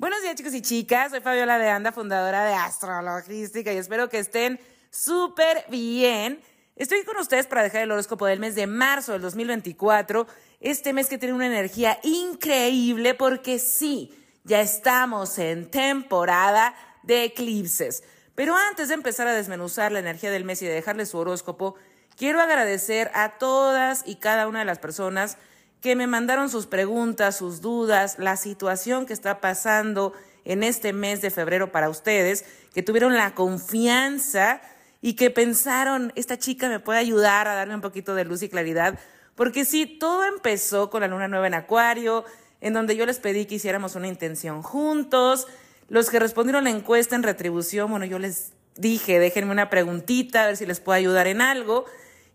Buenos días chicos y chicas, soy Fabiola de Anda, fundadora de Astrologística y espero que estén súper bien. Estoy con ustedes para dejar el horóscopo del mes de marzo del 2024, este mes que tiene una energía increíble porque sí, ya estamos en temporada de eclipses. Pero antes de empezar a desmenuzar la energía del mes y de dejarles su horóscopo, quiero agradecer a todas y cada una de las personas que me mandaron sus preguntas, sus dudas, la situación que está pasando en este mes de febrero para ustedes, que tuvieron la confianza y que pensaron, esta chica me puede ayudar a darme un poquito de luz y claridad, porque sí, todo empezó con la luna nueva en Acuario, en donde yo les pedí que hiciéramos una intención juntos. Los que respondieron la encuesta en retribución, bueno, yo les dije, déjenme una preguntita, a ver si les puedo ayudar en algo.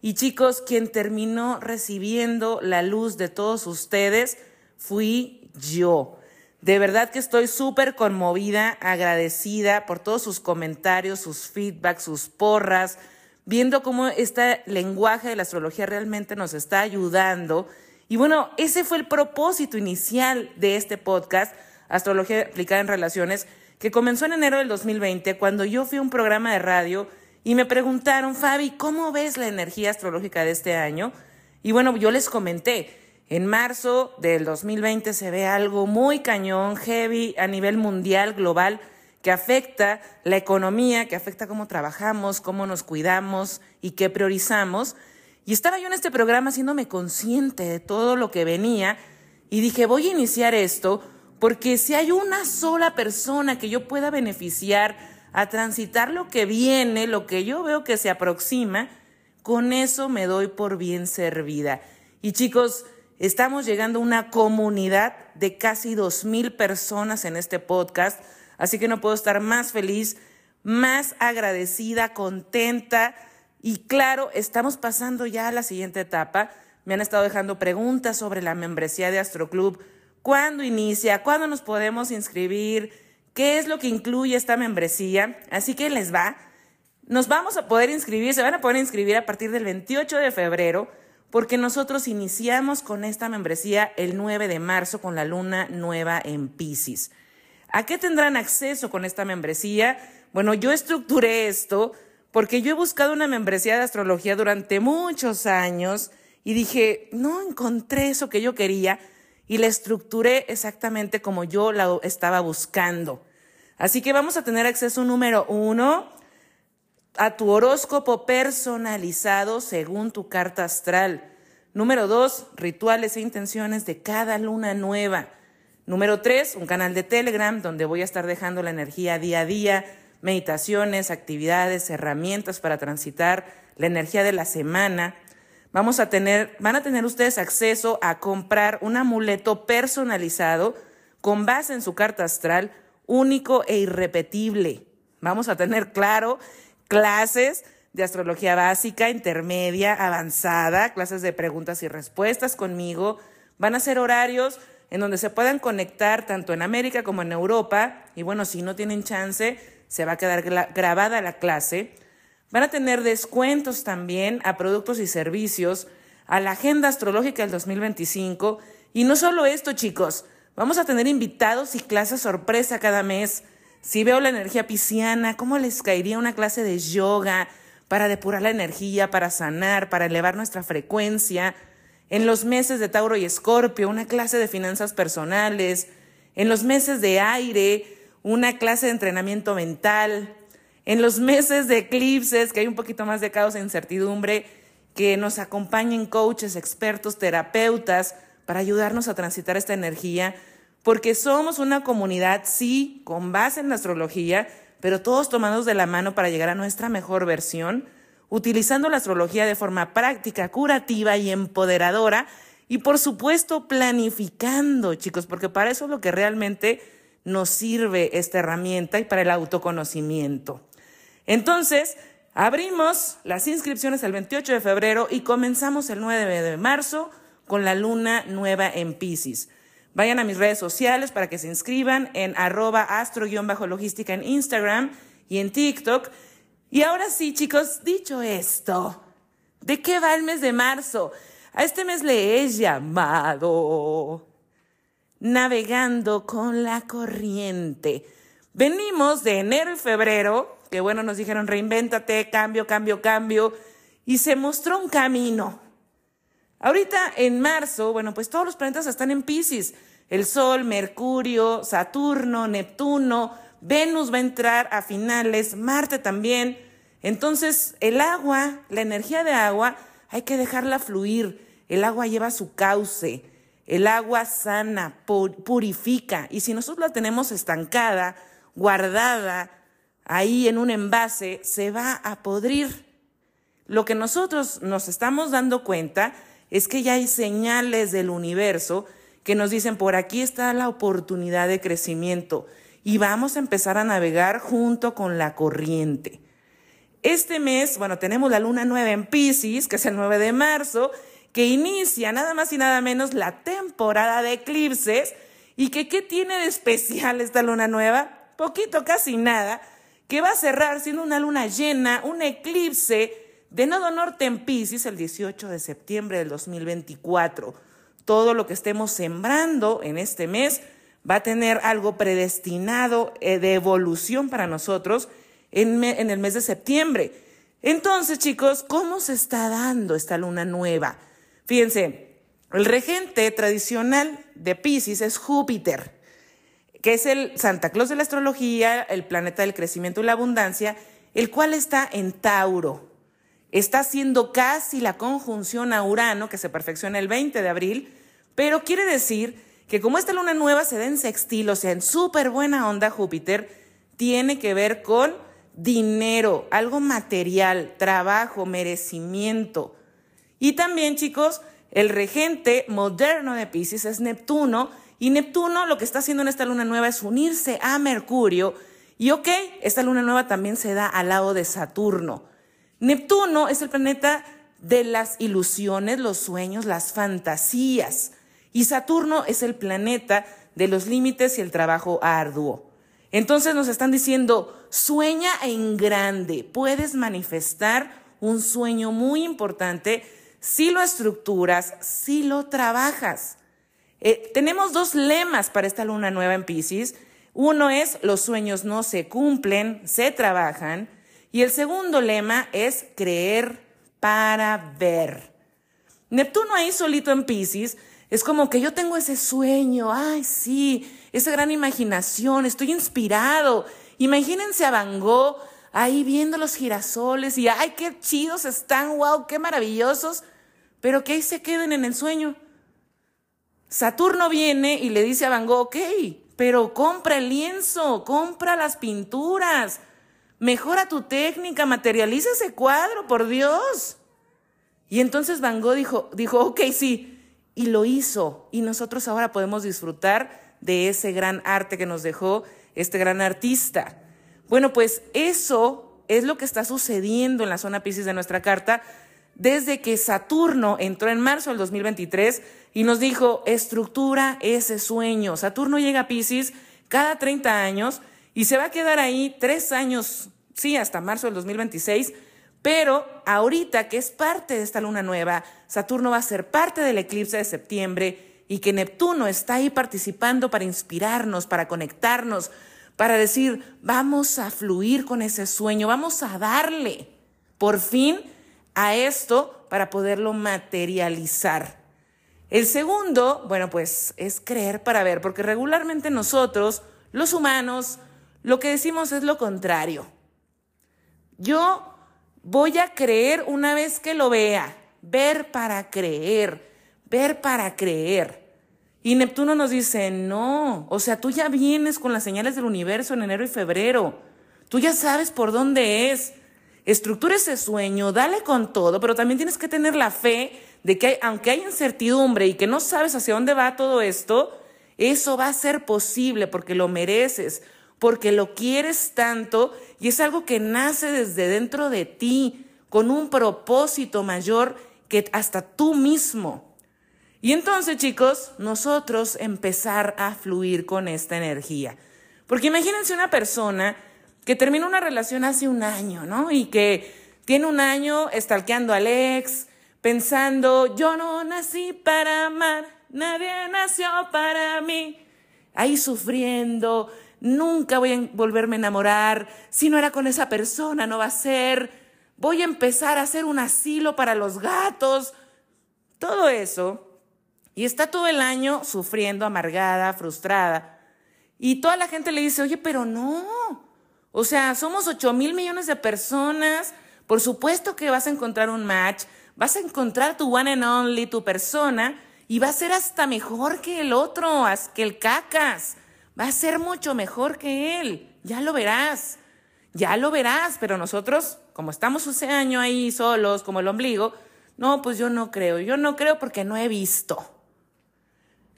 Y chicos, quien terminó recibiendo la luz de todos ustedes fui yo. De verdad que estoy súper conmovida, agradecida por todos sus comentarios, sus feedbacks, sus porras, viendo cómo este lenguaje de la astrología realmente nos está ayudando. Y bueno, ese fue el propósito inicial de este podcast, Astrología aplicada en relaciones, que comenzó en enero del 2020, cuando yo fui a un programa de radio y me preguntaron, Fabi, ¿cómo ves la energía astrológica de este año? Y bueno, yo les comenté, en marzo del 2020 se ve algo muy cañón, heavy a nivel mundial, global, que afecta la economía, que afecta cómo trabajamos, cómo nos cuidamos y qué priorizamos. Y estaba yo en este programa haciéndome consciente de todo lo que venía y dije, voy a iniciar esto porque si hay una sola persona que yo pueda beneficiar a transitar lo que viene, lo que yo veo que se aproxima, con eso me doy por bien servida. Y chicos, estamos llegando a una comunidad de casi dos mil personas en este podcast, así que no puedo estar más feliz, más agradecida, contenta y claro, estamos pasando ya a la siguiente etapa. Me han estado dejando preguntas sobre la membresía de Astroclub. ¿Cuándo inicia? ¿Cuándo nos podemos inscribir? Qué es lo que incluye esta membresía. Así que les va. Nos vamos a poder inscribir, se van a poder inscribir a partir del 28 de febrero, porque nosotros iniciamos con esta membresía el 9 de marzo con la luna nueva en Pisces. ¿A qué tendrán acceso con esta membresía? Bueno, yo estructuré esto porque yo he buscado una membresía de astrología durante muchos años y dije, no encontré eso que yo quería y la estructuré exactamente como yo la estaba buscando. Así que vamos a tener acceso número uno a tu horóscopo personalizado según tu carta astral. Número dos, rituales e intenciones de cada luna nueva. Número tres, un canal de Telegram donde voy a estar dejando la energía día a día, meditaciones, actividades, herramientas para transitar la energía de la semana. Vamos a tener, van a tener ustedes acceso a comprar un amuleto personalizado con base en su carta astral, único e irrepetible. Vamos a tener, claro, clases de astrología básica, intermedia, avanzada, clases de preguntas y respuestas conmigo. Van a ser horarios en donde se puedan conectar tanto en América como en Europa. Y bueno, si no tienen chance, se va a quedar grabada la clase. Van a tener descuentos también a productos y servicios, a la agenda astrológica del 2025. Y no solo esto, chicos, vamos a tener invitados y clases sorpresa cada mes. Si veo la energía pisciana, ¿cómo les caería una clase de yoga para depurar la energía, para sanar, para elevar nuestra frecuencia? En los meses de Tauro y Escorpio, una clase de finanzas personales. En los meses de aire, una clase de entrenamiento mental en los meses de eclipses, que hay un poquito más de caos e incertidumbre, que nos acompañen coaches, expertos, terapeutas, para ayudarnos a transitar esta energía, porque somos una comunidad, sí, con base en la astrología, pero todos tomados de la mano para llegar a nuestra mejor versión, utilizando la astrología de forma práctica, curativa y empoderadora, y por supuesto planificando, chicos, porque para eso es lo que realmente nos sirve esta herramienta y para el autoconocimiento. Entonces, abrimos las inscripciones el 28 de febrero y comenzamos el 9 de marzo con la luna nueva en Pisces. Vayan a mis redes sociales para que se inscriban en arroba astro-logística en Instagram y en TikTok. Y ahora sí, chicos, dicho esto, ¿de qué va el mes de marzo? A este mes le he llamado navegando con la corriente. Venimos de enero y febrero, que bueno, nos dijeron reinvéntate, cambio, cambio, cambio, y se mostró un camino. Ahorita en marzo, bueno, pues todos los planetas están en Pisces. El Sol, Mercurio, Saturno, Neptuno, Venus va a entrar a finales, Marte también. Entonces, el agua, la energía de agua, hay que dejarla fluir. El agua lleva su cauce. El agua sana, purifica. Y si nosotros la tenemos estancada, guardada, ahí en un envase, se va a podrir. Lo que nosotros nos estamos dando cuenta es que ya hay señales del universo que nos dicen, por aquí está la oportunidad de crecimiento y vamos a empezar a navegar junto con la corriente. Este mes, bueno, tenemos la luna nueva en Pisces, que es el 9 de marzo, que inicia nada más y nada menos la temporada de eclipses y que qué tiene de especial esta luna nueva? Poquito, casi nada, que va a cerrar siendo una luna llena, un eclipse de nodo norte en Pisces el 18 de septiembre del 2024. Todo lo que estemos sembrando en este mes va a tener algo predestinado eh, de evolución para nosotros en, en el mes de septiembre. Entonces, chicos, ¿cómo se está dando esta luna nueva? Fíjense, el regente tradicional de Pisces es Júpiter, que es el Santa Claus de la astrología, el planeta del crecimiento y la abundancia, el cual está en Tauro. Está haciendo casi la conjunción a Urano, que se perfecciona el 20 de abril, pero quiere decir que como esta luna nueva se da en sextil, o sea, en súper buena onda Júpiter, tiene que ver con dinero, algo material, trabajo, merecimiento. Y también, chicos, el regente moderno de Pisces es Neptuno, y Neptuno lo que está haciendo en esta luna nueva es unirse a Mercurio, y ok, esta luna nueva también se da al lado de Saturno. Neptuno es el planeta de las ilusiones, los sueños, las fantasías, y Saturno es el planeta de los límites y el trabajo arduo. Entonces nos están diciendo, sueña en grande, puedes manifestar un sueño muy importante si lo estructuras, si lo trabajas. Eh, tenemos dos lemas para esta luna nueva en Pisces. Uno es los sueños no se cumplen, se trabajan. Y el segundo lema es creer para ver. Neptuno ahí solito en Pisces es como que yo tengo ese sueño, ay sí, esa gran imaginación, estoy inspirado. Imagínense a Van Gogh ahí viendo los girasoles y ay qué chidos están, wow, qué maravillosos pero que ahí se queden en el sueño. Saturno viene y le dice a Van Gogh, ok, pero compra el lienzo, compra las pinturas, mejora tu técnica, materializa ese cuadro, por Dios. Y entonces Van Gogh dijo, dijo, ok, sí, y lo hizo. Y nosotros ahora podemos disfrutar de ese gran arte que nos dejó este gran artista. Bueno, pues eso es lo que está sucediendo en la zona Pisces de nuestra carta desde que Saturno entró en marzo del 2023 y nos dijo, estructura ese sueño. Saturno llega a Pisces cada 30 años y se va a quedar ahí tres años, sí, hasta marzo del 2026, pero ahorita que es parte de esta luna nueva, Saturno va a ser parte del eclipse de septiembre y que Neptuno está ahí participando para inspirarnos, para conectarnos, para decir, vamos a fluir con ese sueño, vamos a darle. Por fin, a esto para poderlo materializar. El segundo, bueno, pues es creer para ver, porque regularmente nosotros, los humanos, lo que decimos es lo contrario. Yo voy a creer una vez que lo vea, ver para creer, ver para creer. Y Neptuno nos dice, no, o sea, tú ya vienes con las señales del universo en enero y febrero, tú ya sabes por dónde es, estructura ese sueño, dale con todo, pero también tienes que tener la fe de que aunque hay incertidumbre y que no sabes hacia dónde va todo esto, eso va a ser posible porque lo mereces, porque lo quieres tanto y es algo que nace desde dentro de ti con un propósito mayor que hasta tú mismo. Y entonces, chicos, nosotros empezar a fluir con esta energía. Porque imagínense una persona que terminó una relación hace un año, ¿no? Y que tiene un año estalqueando al ex, pensando, yo no nací para amar, nadie nació para mí. Ahí sufriendo, nunca voy a volverme a enamorar, si no era con esa persona, no va a ser, voy a empezar a hacer un asilo para los gatos, todo eso. Y está todo el año sufriendo, amargada, frustrada. Y toda la gente le dice, oye, pero no. O sea, somos 8 mil millones de personas. Por supuesto que vas a encontrar un match. Vas a encontrar tu one and only, tu persona. Y va a ser hasta mejor que el otro, que el cacas. Va a ser mucho mejor que él. Ya lo verás. Ya lo verás. Pero nosotros, como estamos ese año ahí solos, como el ombligo, no, pues yo no creo. Yo no creo porque no he visto.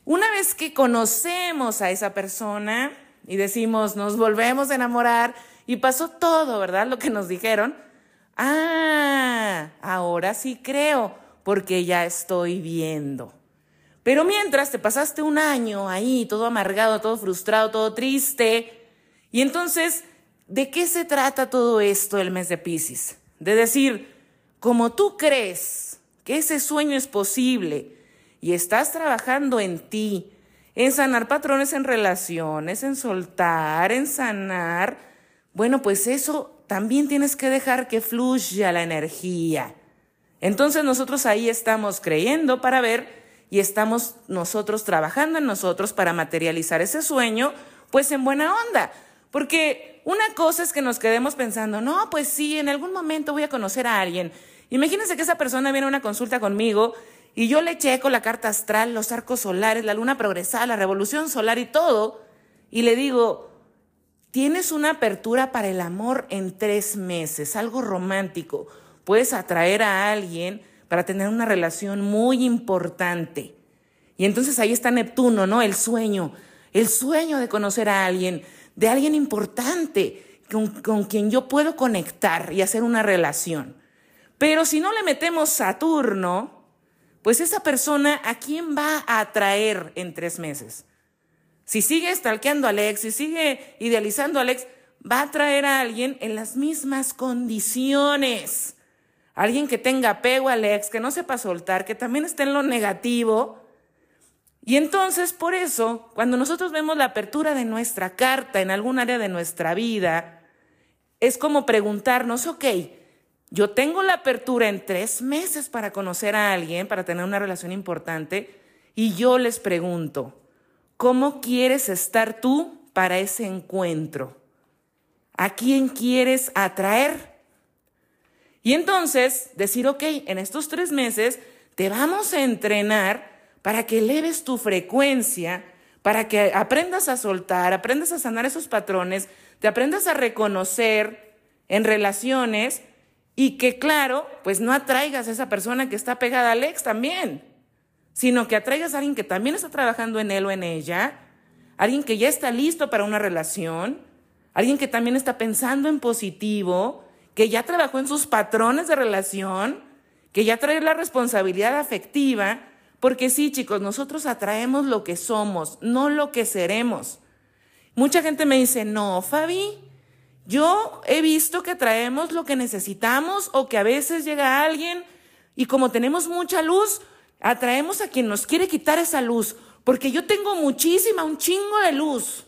Una vez que conocemos a esa persona y decimos, nos volvemos a enamorar y pasó todo, ¿verdad? Lo que nos dijeron. Ah, ahora sí creo, porque ya estoy viendo. Pero mientras te pasaste un año ahí, todo amargado, todo frustrado, todo triste, y entonces, ¿de qué se trata todo esto el mes de Pisces? De decir, como tú crees que ese sueño es posible, y estás trabajando en ti, en sanar patrones en relaciones, en soltar, en sanar, bueno, pues eso también tienes que dejar que fluya la energía. Entonces nosotros ahí estamos creyendo para ver y estamos nosotros trabajando en nosotros para materializar ese sueño, pues en buena onda. Porque una cosa es que nos quedemos pensando, no, pues sí, en algún momento voy a conocer a alguien. Imagínense que esa persona viene a una consulta conmigo y yo le checo la carta astral, los arcos solares, la luna progresada, la revolución solar y todo. Y le digo, tienes una apertura para el amor en tres meses, algo romántico. Puedes atraer a alguien para tener una relación muy importante. Y entonces ahí está Neptuno, ¿no? El sueño, el sueño de conocer a alguien, de alguien importante con, con quien yo puedo conectar y hacer una relación. Pero si no le metemos Saturno, pues esa persona a quién va a atraer en tres meses. Si sigue stalkeando a Alex, si sigue idealizando a Alex, va a atraer a alguien en las mismas condiciones. Alguien que tenga apego a Alex, que no sepa soltar, que también esté en lo negativo. Y entonces, por eso, cuando nosotros vemos la apertura de nuestra carta en algún área de nuestra vida, es como preguntarnos, ok, yo tengo la apertura en tres meses para conocer a alguien, para tener una relación importante, y yo les pregunto, ¿cómo quieres estar tú para ese encuentro? ¿A quién quieres atraer? Y entonces decir, ok, en estos tres meses te vamos a entrenar para que eleves tu frecuencia, para que aprendas a soltar, aprendas a sanar esos patrones, te aprendas a reconocer en relaciones y que claro, pues no atraigas a esa persona que está pegada al ex también, sino que atraigas a alguien que también está trabajando en él o en ella, alguien que ya está listo para una relación, alguien que también está pensando en positivo, que ya trabajó en sus patrones de relación, que ya trae la responsabilidad afectiva, porque sí, chicos, nosotros atraemos lo que somos, no lo que seremos. Mucha gente me dice, no, Fabi, yo he visto que traemos lo que necesitamos o que a veces llega alguien y como tenemos mucha luz, atraemos a quien nos quiere quitar esa luz, porque yo tengo muchísima, un chingo de luz.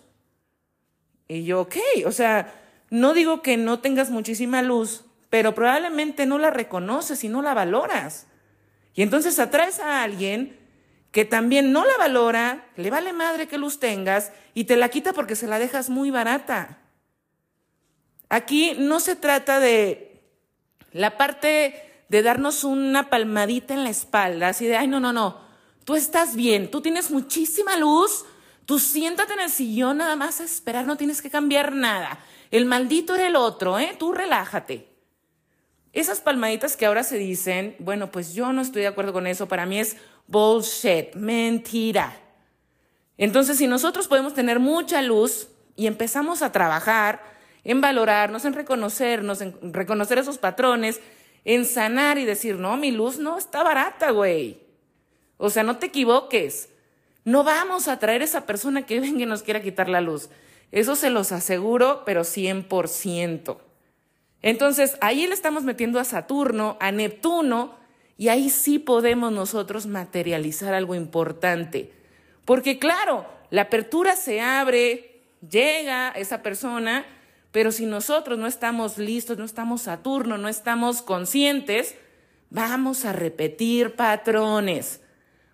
Y yo, ok, o sea, no digo que no tengas muchísima luz, pero probablemente no la reconoces y no la valoras. Y entonces atraes a alguien que también no la valora, le vale madre que luz tengas y te la quita porque se la dejas muy barata. Aquí no se trata de la parte de darnos una palmadita en la espalda, así de, ay, no, no, no, tú estás bien, tú tienes muchísima luz, tú siéntate en el sillón nada más a esperar, no tienes que cambiar nada. El maldito era el otro, ¿eh? Tú relájate. Esas palmaditas que ahora se dicen, bueno, pues yo no estoy de acuerdo con eso, para mí es bullshit, mentira. Entonces, si nosotros podemos tener mucha luz y empezamos a trabajar, en valorarnos, en reconocernos, en reconocer esos patrones, en sanar y decir, no, mi luz no está barata, güey. O sea, no te equivoques. No vamos a traer esa persona que venga y nos quiera quitar la luz. Eso se los aseguro, pero 100%. Entonces, ahí le estamos metiendo a Saturno, a Neptuno, y ahí sí podemos nosotros materializar algo importante. Porque claro, la apertura se abre, llega esa persona, pero si nosotros no estamos listos, no estamos Saturno, no estamos conscientes, vamos a repetir patrones.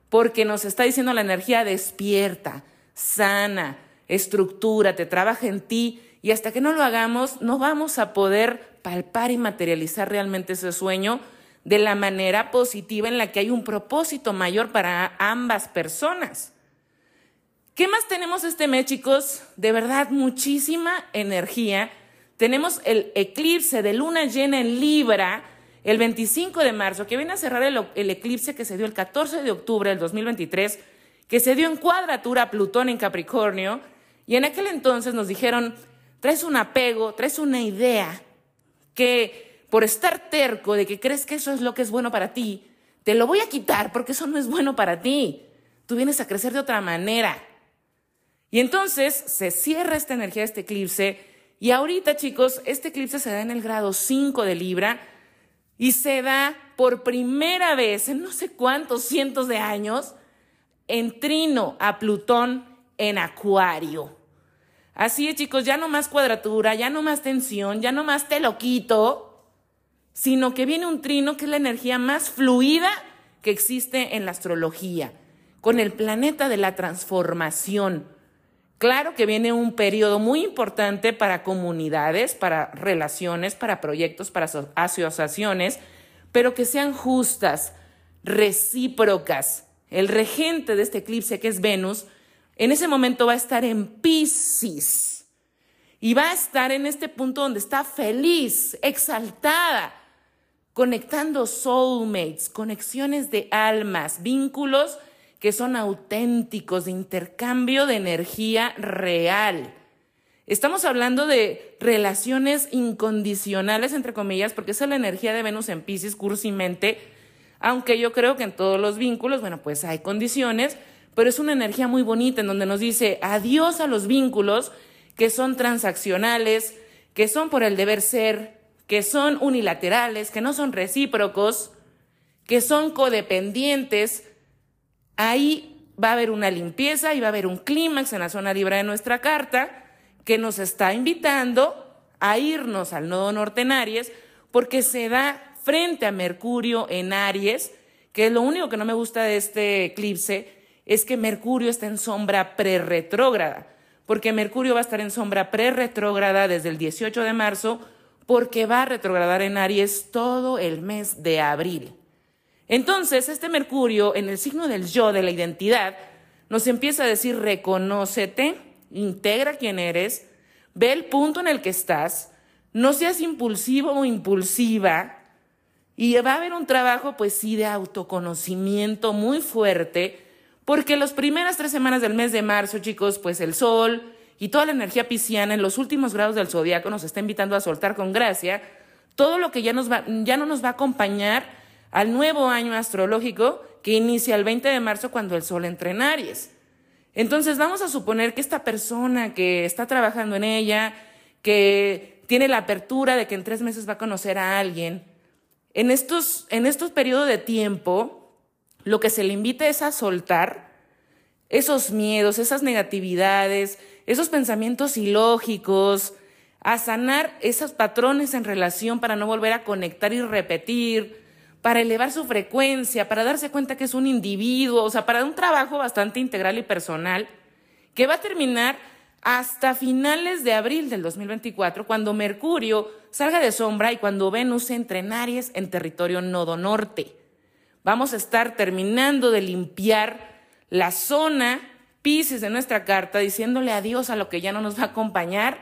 Porque nos está diciendo la energía despierta, sana, estructúrate, trabaja en ti y hasta que no lo hagamos no vamos a poder palpar y materializar realmente ese sueño de la manera positiva en la que hay un propósito mayor para ambas personas. ¿Qué más tenemos este mes, chicos? De verdad, muchísima energía. Tenemos el eclipse de luna llena en Libra el 25 de marzo, que viene a cerrar el, el, eclipse que se dio el 14 de octubre del 2023, que se dio en cuadratura a Plutón en Capricornio. Y en aquel entonces nos dijeron, traes un apego, traes una idea que por estar terco de que crees que eso es lo que es bueno para ti, te lo voy a quitar porque eso no es bueno para ti. Tú vienes a crecer de otra manera. Y entonces se cierra esta energía de este eclipse y ahorita chicos, este eclipse se da en el grado 5 de Libra y se da por primera vez en no sé cuántos cientos de años en trino a Plutón en Acuario. Así es chicos, ya no más cuadratura, ya no más tensión, ya no más te lo quito, sino que viene un trino que es la energía más fluida que existe en la astrología, con el planeta de la transformación. Claro que viene un periodo muy importante para comunidades, para relaciones, para proyectos, para asociaciones, pero que sean justas, recíprocas. El regente de este eclipse, que es Venus, en ese momento va a estar en Pisces y va a estar en este punto donde está feliz, exaltada, conectando soulmates, conexiones de almas, vínculos que son auténticos, de intercambio de energía real. Estamos hablando de relaciones incondicionales, entre comillas, porque esa es la energía de Venus en Pisces, cursimente, aunque yo creo que en todos los vínculos, bueno, pues hay condiciones, pero es una energía muy bonita en donde nos dice adiós a los vínculos que son transaccionales, que son por el deber ser, que son unilaterales, que no son recíprocos, que son codependientes, ahí va a haber una limpieza y va a haber un clímax en la zona libre de nuestra carta que nos está invitando a irnos al nodo norte en Aries porque se da frente a Mercurio en Aries, que lo único que no me gusta de este eclipse es que Mercurio está en sombra pre-retrógrada, porque Mercurio va a estar en sombra pre-retrógrada desde el 18 de marzo porque va a retrogradar en Aries todo el mes de abril. Entonces, este Mercurio, en el signo del yo, de la identidad, nos empieza a decir, reconócete, integra quién eres, ve el punto en el que estás, no seas impulsivo o impulsiva, y va a haber un trabajo, pues sí, de autoconocimiento muy fuerte, porque las primeras tres semanas del mes de marzo, chicos, pues el sol, y toda la energía pisciana en los últimos grados del zodiaco nos está invitando a soltar con gracia todo lo que ya, nos va, ya no nos va a acompañar al nuevo año astrológico que inicia el 20 de marzo cuando el sol entra en Aries. Entonces vamos a suponer que esta persona que está trabajando en ella, que tiene la apertura de que en tres meses va a conocer a alguien, en estos, en estos periodos de tiempo, lo que se le invita es a soltar esos miedos, esas negatividades, esos pensamientos ilógicos, a sanar esos patrones en relación para no volver a conectar y repetir, para elevar su frecuencia, para darse cuenta que es un individuo, o sea, para un trabajo bastante integral y personal que va a terminar hasta finales de abril del 2024, cuando Mercurio salga de sombra y cuando Venus entre en Aries en territorio nodo norte. Vamos a estar terminando de limpiar la zona Pisces de nuestra carta, diciéndole adiós a lo que ya no nos va a acompañar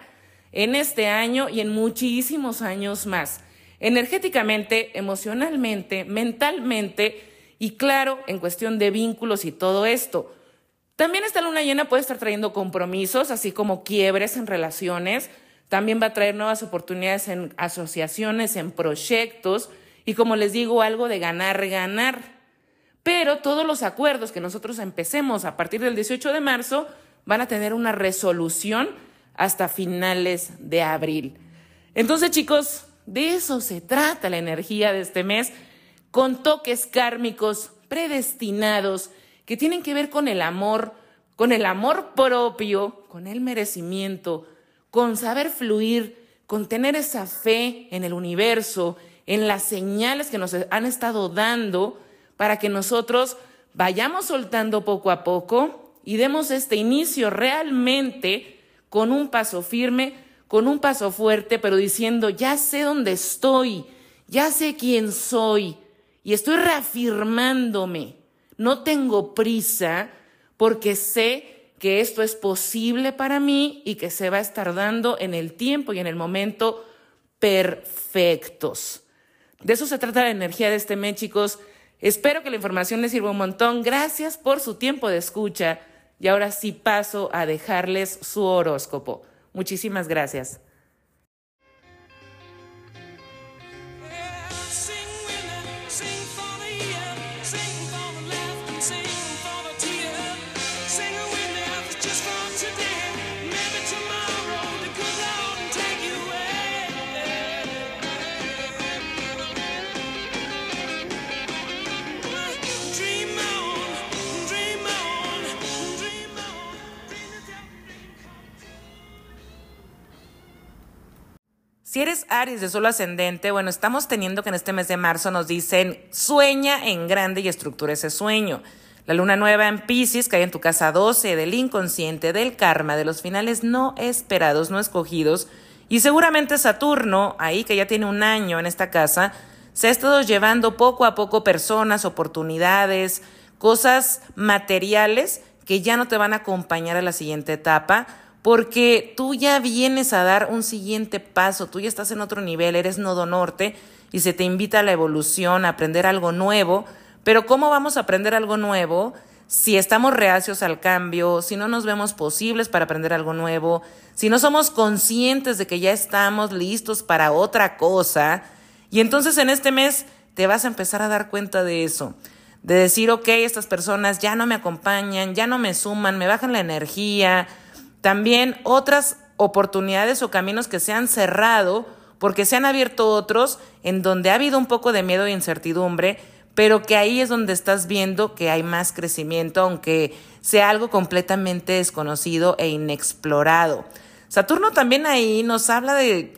en este año y en muchísimos años más. Energéticamente, emocionalmente, mentalmente y claro, en cuestión de vínculos y todo esto. También esta luna llena puede estar trayendo compromisos, así como quiebres en relaciones. También va a traer nuevas oportunidades en asociaciones, en proyectos y como les digo, algo de ganar, ganar. Pero todos los acuerdos que nosotros empecemos a partir del 18 de marzo van a tener una resolución hasta finales de abril. Entonces, chicos, de eso se trata la energía de este mes. con toques kármicos predestinados que tienen que ver con el amor, con el amor propio, con el merecimiento, con saber fluir, con tener esa fe en el universo, en las señales que nos han estado dando para que nosotros vayamos soltando poco a poco y demos este inicio realmente con un paso firme, con un paso fuerte, pero diciendo, ya sé dónde estoy, ya sé quién soy y estoy reafirmándome. No tengo prisa porque sé que esto es posible para mí y que se va a estar dando en el tiempo y en el momento perfectos. De eso se trata la energía de este mes, chicos. Espero que la información les sirva un montón. Gracias por su tiempo de escucha. Y ahora sí paso a dejarles su horóscopo. Muchísimas gracias. Si eres Aries de solo ascendente, bueno, estamos teniendo que en este mes de marzo nos dicen sueña en grande y estructura ese sueño. La luna nueva en Pisces cae en tu casa 12 del inconsciente, del karma, de los finales no esperados, no escogidos. Y seguramente Saturno, ahí que ya tiene un año en esta casa, se ha estado llevando poco a poco personas, oportunidades, cosas materiales que ya no te van a acompañar a la siguiente etapa porque tú ya vienes a dar un siguiente paso, tú ya estás en otro nivel, eres nodo norte y se te invita a la evolución, a aprender algo nuevo, pero ¿cómo vamos a aprender algo nuevo? Si estamos reacios al cambio, si no nos vemos posibles para aprender algo nuevo, si no somos conscientes de que ya estamos listos para otra cosa, y entonces en este mes te vas a empezar a dar cuenta de eso, de decir, ok, estas personas ya no me acompañan, ya no me suman, me bajan la energía, también otras oportunidades o caminos que se han cerrado porque se han abierto otros en donde ha habido un poco de miedo e incertidumbre, pero que ahí es donde estás viendo que hay más crecimiento, aunque sea algo completamente desconocido e inexplorado. Saturno también ahí nos habla de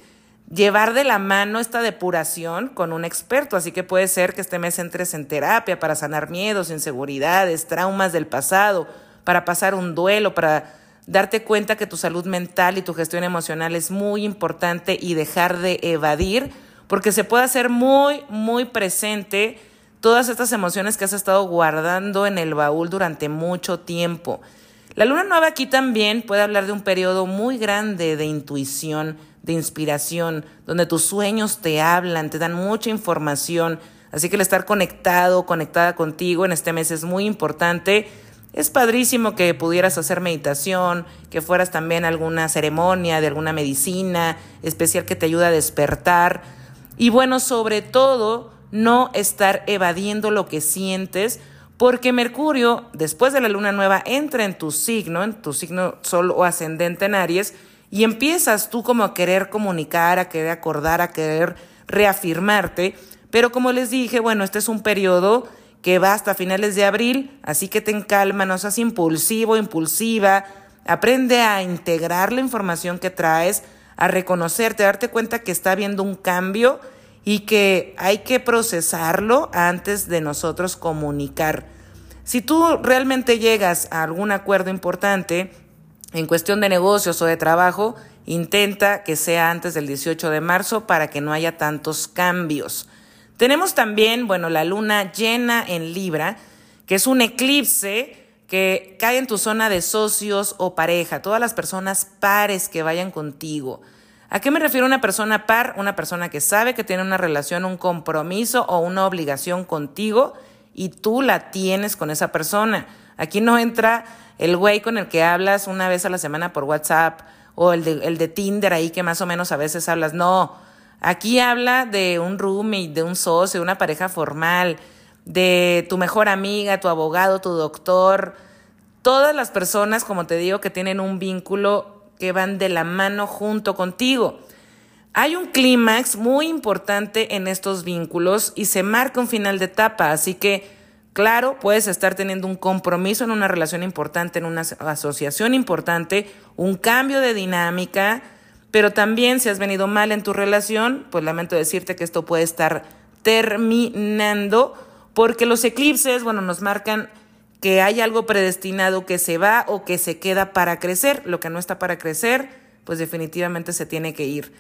llevar de la mano esta depuración con un experto, así que puede ser que este mes entres en terapia para sanar miedos, inseguridades, traumas del pasado, para pasar un duelo, para darte cuenta que tu salud mental y tu gestión emocional es muy importante y dejar de evadir, porque se puede hacer muy, muy presente todas estas emociones que has estado guardando en el baúl durante mucho tiempo. La luna nueva aquí también puede hablar de un periodo muy grande de intuición, de inspiración, donde tus sueños te hablan, te dan mucha información. Así que el estar conectado, conectada contigo en este mes es muy importante es padrísimo que pudieras hacer meditación, que fueras también alguna ceremonia de alguna medicina especial que te ayuda a despertar. Y bueno, sobre todo, no estar evadiendo lo que sientes, porque Mercurio, después de la luna nueva, entra en tu signo, en tu signo sol o ascendente en Aries, y empiezas tú como a querer comunicar, a querer acordar, a querer reafirmarte. Pero como les dije, bueno, este es un periodo que va hasta finales de abril, así que ten calma, no seas impulsivo, impulsiva, aprende a integrar la información que traes, a reconocerte, a darte cuenta que está habiendo un cambio y que hay que procesarlo antes de nosotros comunicar. Si tú realmente llegas a algún acuerdo importante en cuestión de negocios o de trabajo, intenta que sea antes del 18 de marzo para que no haya tantos cambios. Tenemos también, bueno, la luna llena en Libra, que es un eclipse que cae en tu zona de socios o pareja, todas las personas pares que vayan contigo. ¿A qué me refiero una persona par? Una persona que sabe que tiene una relación, un compromiso o una obligación contigo y tú la tienes con esa persona. Aquí no entra el güey con el que hablas una vez a la semana por WhatsApp o el de, el de Tinder ahí que más o menos a veces hablas. No, Aquí habla de un roommate, de un socio, de una pareja formal, de tu mejor amiga, tu abogado, tu doctor, todas las personas, como te digo, que tienen un vínculo que van de la mano junto contigo. Hay un clímax muy importante en estos vínculos y se marca un final de etapa, así que claro, puedes estar teniendo un compromiso en una relación importante, en una asociación importante, un cambio de dinámica, pero también si has venido mal en tu relación, pues lamento decirte que esto puede estar terminando porque los eclipses, bueno, nos marcan que hay algo predestinado que se va o que se queda para crecer. Lo que no está para crecer, pues definitivamente se tiene que ir.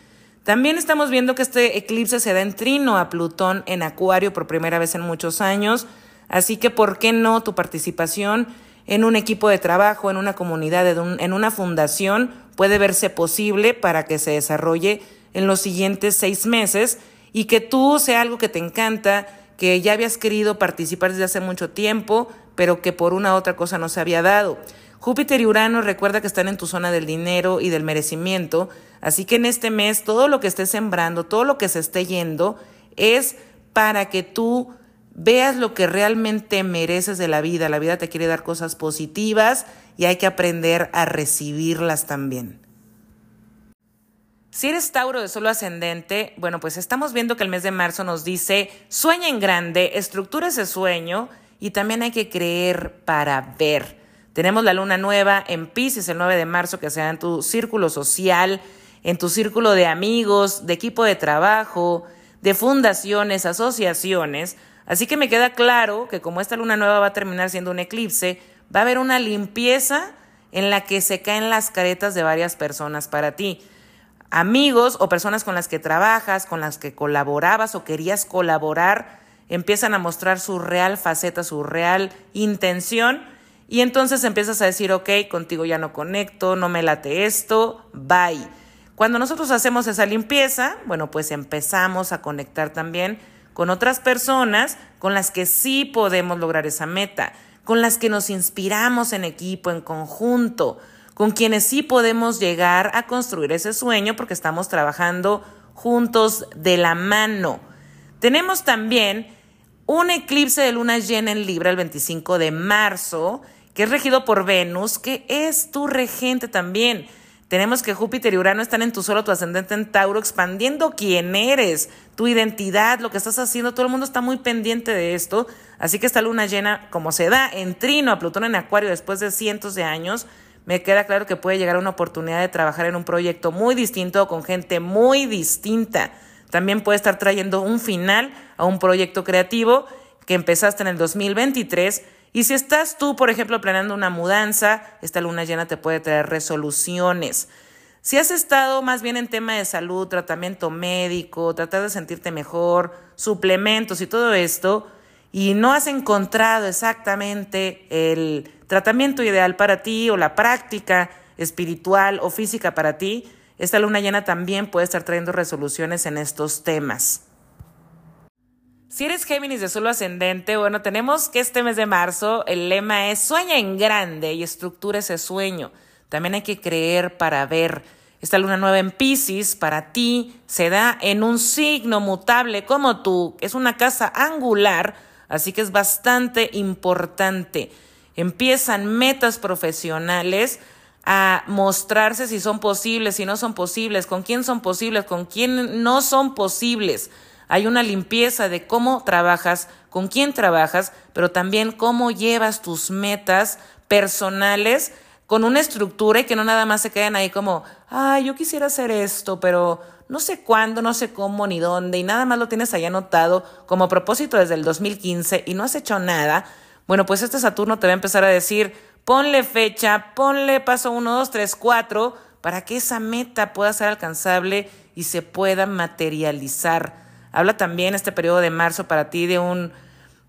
También estamos viendo que este eclipse se da en trino a Plutón en Acuario por primera vez en muchos años. Así que, ¿por qué no tu participación en un equipo de trabajo, en una comunidad, en una fundación, puede verse posible para que se desarrolle en los siguientes seis meses y que tú sea algo que te encanta, que ya habías querido participar desde hace mucho tiempo, pero que por una u otra cosa no se había dado. Júpiter y Urano recuerda que están en tu zona del dinero y del merecimiento, así que en este mes todo lo que estés sembrando, todo lo que se esté yendo, es para que tú veas lo que realmente mereces de la vida. La vida te quiere dar cosas positivas y hay que aprender a recibirlas también. Si eres Tauro de solo ascendente, bueno, pues estamos viendo que el mes de marzo nos dice, sueña en grande, estructura ese sueño y también hay que creer para ver. Tenemos la luna nueva en Pisces el 9 de marzo que sea en tu círculo social, en tu círculo de amigos, de equipo de trabajo, de fundaciones, asociaciones. Así que me queda claro que como esta luna nueva va a terminar siendo un eclipse, va a haber una limpieza en la que se caen las caretas de varias personas para ti amigos o personas con las que trabajas, con las que colaborabas o querías colaborar, empiezan a mostrar su real faceta, su real intención, y entonces empiezas a decir, ok, contigo ya no conecto, no me late esto, bye. Cuando nosotros hacemos esa limpieza, bueno, pues empezamos a conectar también con otras personas con las que sí podemos lograr esa meta, con las que nos inspiramos en equipo, en conjunto, con quienes sí podemos llegar a construir ese sueño porque estamos trabajando juntos de la mano. Tenemos también un eclipse de luna llena en Libra el 25 de marzo, que es regido por Venus, que es tu regente también. Tenemos que Júpiter y Urano están en tu solo, tu ascendente en Tauro, expandiendo quién eres, tu identidad, lo que estás haciendo. Todo el mundo está muy pendiente de esto. Así que esta luna llena, como se da en trino a Plutón en Acuario después de cientos de años, me queda claro que puede llegar una oportunidad de trabajar en un proyecto muy distinto con gente muy distinta. También puede estar trayendo un final a un proyecto creativo que empezaste en el 2023. Y si estás tú, por ejemplo, planeando una mudanza, esta luna llena te puede traer resoluciones. Si has estado más bien en tema de salud, tratamiento médico, tratar de sentirte mejor, suplementos y todo esto, y no has encontrado exactamente el tratamiento ideal para ti o la práctica espiritual o física para ti, esta luna llena también puede estar trayendo resoluciones en estos temas. Si eres Géminis de solo ascendente, bueno, tenemos que este mes de marzo el lema es sueña en grande y estructura ese sueño. También hay que creer para ver. Esta luna nueva en Pisces para ti se da en un signo mutable como tú, es una casa angular Así que es bastante importante. Empiezan metas profesionales a mostrarse si son posibles, si no son posibles, con quién son posibles, con quién no son posibles. Hay una limpieza de cómo trabajas, con quién trabajas, pero también cómo llevas tus metas personales con una estructura y que no nada más se queden ahí como, ay, yo quisiera hacer esto, pero no sé cuándo, no sé cómo ni dónde, y nada más lo tienes ahí anotado como propósito desde el 2015 y no has hecho nada, bueno, pues este Saturno te va a empezar a decir, ponle fecha, ponle paso 1, 2, 3, 4, para que esa meta pueda ser alcanzable y se pueda materializar. Habla también este periodo de marzo para ti de un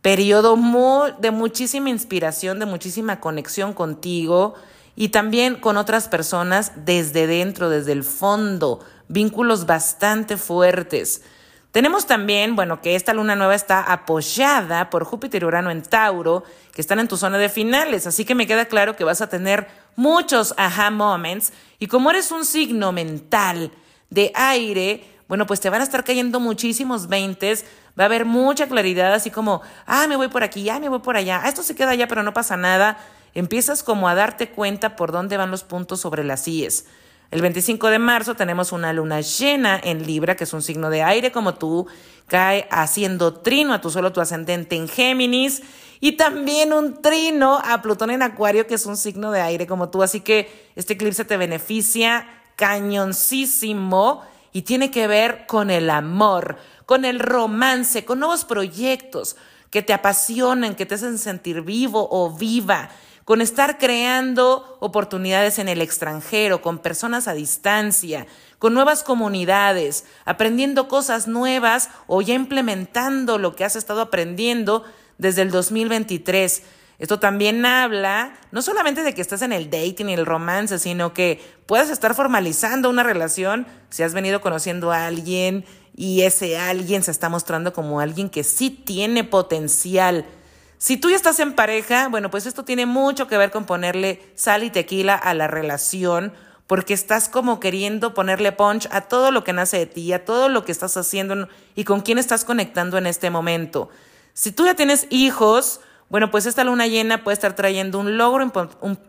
periodo muy, de muchísima inspiración, de muchísima conexión contigo y también con otras personas desde dentro, desde el fondo, vínculos bastante fuertes. Tenemos también, bueno, que esta luna nueva está apoyada por Júpiter y Urano en Tauro, que están en tu zona de finales, así que me queda claro que vas a tener muchos aha moments y como eres un signo mental de aire, bueno, pues te van a estar cayendo muchísimos veintes, va a haber mucha claridad, así como, ah, me voy por aquí, ya me voy por allá, ah, esto se queda allá, pero no pasa nada. Empiezas como a darte cuenta por dónde van los puntos sobre las IES. El 25 de marzo tenemos una luna llena en Libra, que es un signo de aire como tú, cae haciendo trino a tu solo tu ascendente en Géminis y también un trino a Plutón en Acuario, que es un signo de aire como tú. Así que este eclipse te beneficia cañoncísimo y tiene que ver con el amor, con el romance, con nuevos proyectos que te apasionen, que te hacen sentir vivo o viva, con estar creando oportunidades en el extranjero, con personas a distancia, con nuevas comunidades, aprendiendo cosas nuevas o ya implementando lo que has estado aprendiendo desde el 2023. Esto también habla no solamente de que estás en el dating y el romance, sino que puedes estar formalizando una relación si has venido conociendo a alguien y ese alguien se está mostrando como alguien que sí tiene potencial. Si tú ya estás en pareja, bueno, pues esto tiene mucho que ver con ponerle sal y tequila a la relación, porque estás como queriendo ponerle punch a todo lo que nace de ti, a todo lo que estás haciendo y con quién estás conectando en este momento. Si tú ya tienes hijos, bueno, pues esta luna llena puede estar trayendo un logro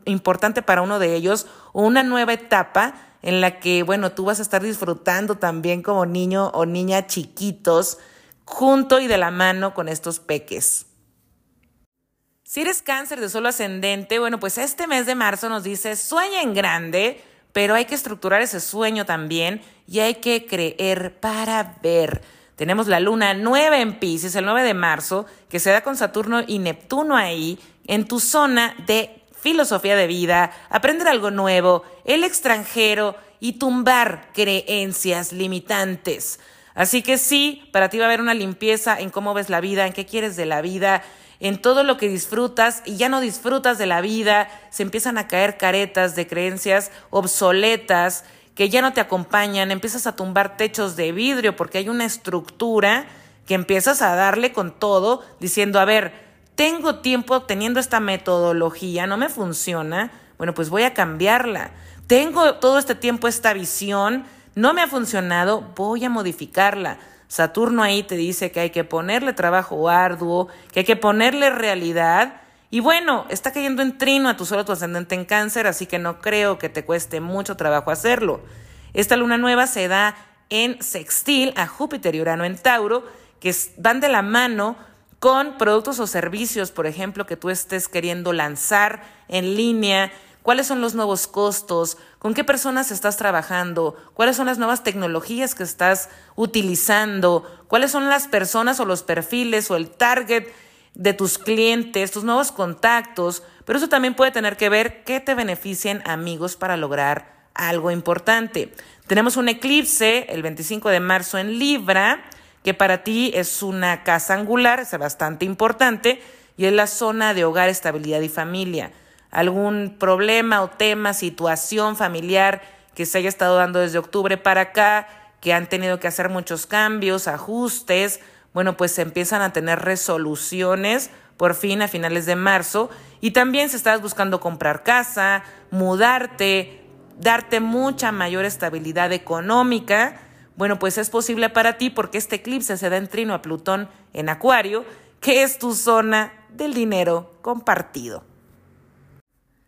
importante para uno de ellos o una nueva etapa en la que, bueno, tú vas a estar disfrutando también como niño o niña chiquitos, junto y de la mano con estos peques. Si eres cáncer de solo ascendente, bueno, pues este mes de marzo nos dice, sueña en grande, pero hay que estructurar ese sueño también y hay que creer para ver. Tenemos la luna nueva en Pisces, el 9 de marzo, que se da con Saturno y Neptuno ahí, en tu zona de filosofía de vida, aprender algo nuevo, el extranjero y tumbar creencias limitantes. Así que sí, para ti va a haber una limpieza en cómo ves la vida, en qué quieres de la vida, en todo lo que disfrutas y ya no disfrutas de la vida, se empiezan a caer caretas de creencias obsoletas que ya no te acompañan, empiezas a tumbar techos de vidrio porque hay una estructura que empiezas a darle con todo diciendo, a ver, tengo tiempo teniendo esta metodología, no me funciona, bueno, pues voy a cambiarla. Tengo todo este tiempo esta visión, no me ha funcionado, voy a modificarla. Saturno ahí te dice que hay que ponerle trabajo arduo, que hay que ponerle realidad. Y bueno, está cayendo en trino a tu solo tu ascendente en cáncer, así que no creo que te cueste mucho trabajo hacerlo. Esta luna nueva se da en sextil a Júpiter y Urano en Tauro, que van de la mano con productos o servicios, por ejemplo, que tú estés queriendo lanzar en línea, cuáles son los nuevos costos, con qué personas estás trabajando, cuáles son las nuevas tecnologías que estás utilizando, cuáles son las personas o los perfiles o el target de tus clientes, tus nuevos contactos, pero eso también puede tener que ver qué te beneficien amigos para lograr algo importante. Tenemos un eclipse el 25 de marzo en Libra, que para ti es una casa angular, es bastante importante, y es la zona de hogar, estabilidad y familia algún problema o tema, situación familiar que se haya estado dando desde octubre para acá, que han tenido que hacer muchos cambios, ajustes, bueno, pues se empiezan a tener resoluciones por fin a finales de marzo y también si estás buscando comprar casa, mudarte, darte mucha mayor estabilidad económica, bueno, pues es posible para ti porque este eclipse se da en trino a Plutón en Acuario, que es tu zona del dinero compartido.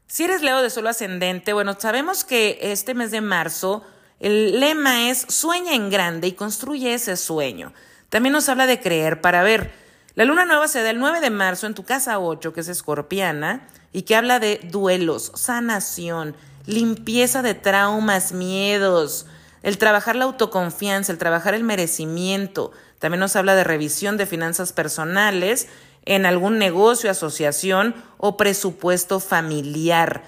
Si eres Leo de solo ascendente, bueno, sabemos que este mes de marzo el lema es sueña en grande y construye ese sueño. También nos habla de creer para ver. La luna nueva se da el 9 de marzo en tu casa 8, que es escorpiana, y que habla de duelos, sanación, limpieza de traumas, miedos, el trabajar la autoconfianza, el trabajar el merecimiento. También nos habla de revisión de finanzas personales en algún negocio, asociación o presupuesto familiar.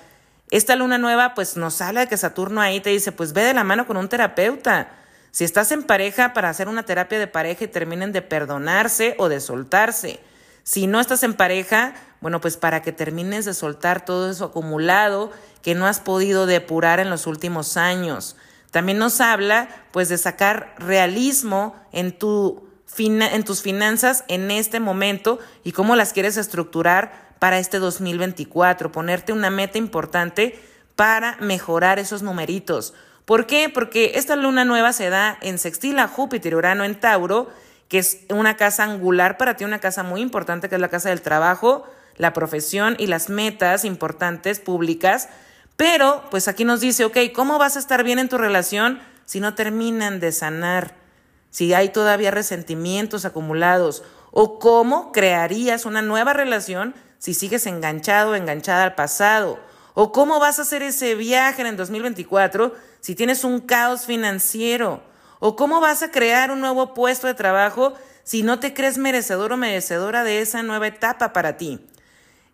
Esta luna nueva pues nos habla de que Saturno ahí te dice pues ve de la mano con un terapeuta. Si estás en pareja para hacer una terapia de pareja y terminen de perdonarse o de soltarse. Si no estás en pareja, bueno pues para que termines de soltar todo eso acumulado que no has podido depurar en los últimos años. También nos habla pues de sacar realismo en tu en tus finanzas en este momento y cómo las quieres estructurar para este 2024, ponerte una meta importante para mejorar esos numeritos. ¿Por qué? Porque esta luna nueva se da en sextil a Júpiter, Urano en Tauro, que es una casa angular para ti, una casa muy importante, que es la casa del trabajo, la profesión y las metas importantes públicas. Pero, pues aquí nos dice, ok, ¿cómo vas a estar bien en tu relación si no terminan de sanar? Si hay todavía resentimientos acumulados. ¿O cómo crearías una nueva relación si sigues enganchado o enganchada al pasado? ¿O cómo vas a hacer ese viaje en el 2024 si tienes un caos financiero? ¿O cómo vas a crear un nuevo puesto de trabajo si no te crees merecedor o merecedora de esa nueva etapa para ti?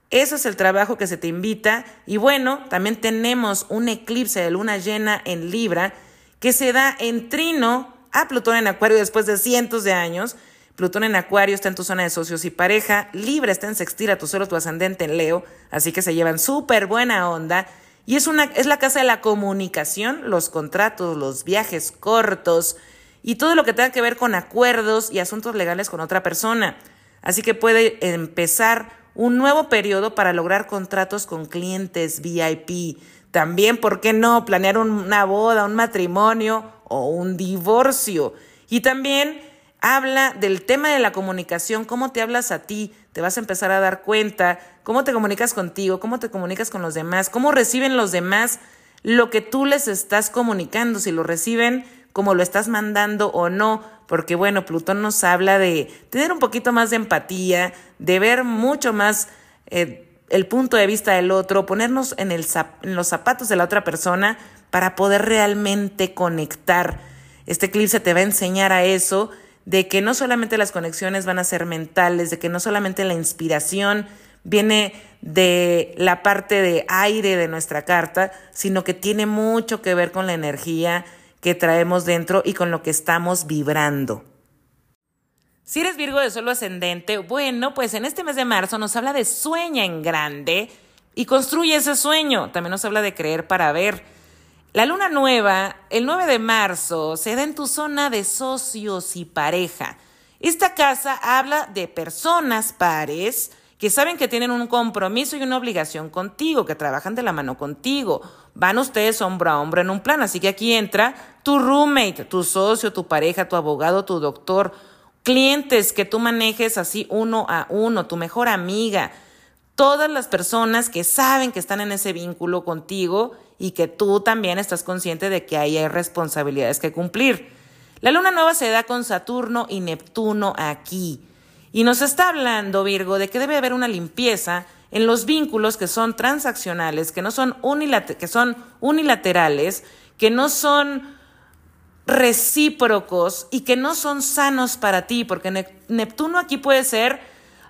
Ese es el trabajo que se te invita. Y bueno, también tenemos un eclipse de luna llena en Libra que se da en trino a Plutón en Acuario después de cientos de años. Plutón en Acuario está en tu zona de socios y pareja. Libra está en sextil a tu solo tu ascendente en Leo. Así que se llevan súper buena onda. Y es, una, es la casa de la comunicación, los contratos, los viajes cortos y todo lo que tenga que ver con acuerdos y asuntos legales con otra persona. Así que puede empezar un nuevo periodo para lograr contratos con clientes VIP. También, ¿por qué no? Planear una boda, un matrimonio o un divorcio. Y también habla del tema de la comunicación, cómo te hablas a ti, te vas a empezar a dar cuenta, cómo te comunicas contigo, cómo te comunicas con los demás, cómo reciben los demás lo que tú les estás comunicando, si lo reciben como lo estás mandando o no, porque bueno, Plutón nos habla de tener un poquito más de empatía, de ver mucho más eh, el punto de vista del otro, ponernos en, el, en los zapatos de la otra persona para poder realmente conectar. Este eclipse te va a enseñar a eso de que no solamente las conexiones van a ser mentales, de que no solamente la inspiración viene de la parte de aire de nuestra carta, sino que tiene mucho que ver con la energía que traemos dentro y con lo que estamos vibrando. Si eres Virgo de solo ascendente, bueno, pues en este mes de marzo nos habla de sueña en grande y construye ese sueño. También nos habla de creer para ver la luna nueva, el 9 de marzo, se da en tu zona de socios y pareja. Esta casa habla de personas pares que saben que tienen un compromiso y una obligación contigo, que trabajan de la mano contigo. Van ustedes hombro a hombro en un plan. Así que aquí entra tu roommate, tu socio, tu pareja, tu abogado, tu doctor, clientes que tú manejes así uno a uno, tu mejor amiga. Todas las personas que saben que están en ese vínculo contigo y que tú también estás consciente de que ahí hay responsabilidades que cumplir. La luna nueva se da con Saturno y Neptuno aquí. Y nos está hablando, Virgo, de que debe haber una limpieza en los vínculos que son transaccionales, que no son, que son unilaterales, que no son recíprocos y que no son sanos para ti, porque Neptuno aquí puede ser,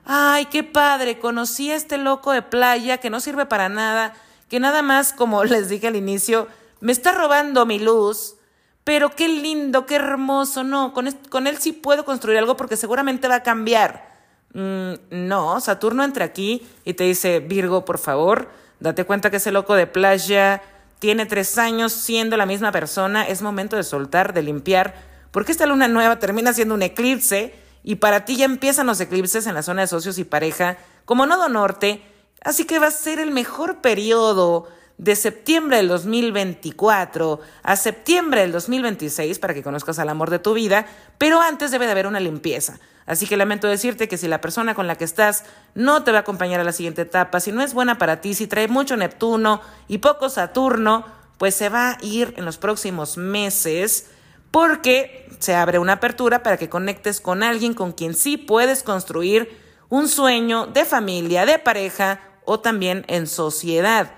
ay, qué padre, conocí a este loco de playa que no sirve para nada, que nada más, como les dije al inicio, me está robando mi luz, pero qué lindo, qué hermoso, no, con, con él sí puedo construir algo porque seguramente va a cambiar. Mm, no, Saturno entra aquí y te dice, Virgo, por favor, date cuenta que ese loco de playa tiene tres años siendo la misma persona, es momento de soltar, de limpiar, porque esta luna nueva termina siendo un eclipse y para ti ya empiezan los eclipses en la zona de socios y pareja, como nodo norte, Así que va a ser el mejor periodo de septiembre del 2024 a septiembre del 2026 para que conozcas al amor de tu vida, pero antes debe de haber una limpieza. Así que lamento decirte que si la persona con la que estás no te va a acompañar a la siguiente etapa, si no es buena para ti, si trae mucho Neptuno y poco Saturno, pues se va a ir en los próximos meses porque se abre una apertura para que conectes con alguien con quien sí puedes construir un sueño de familia, de pareja o también en sociedad.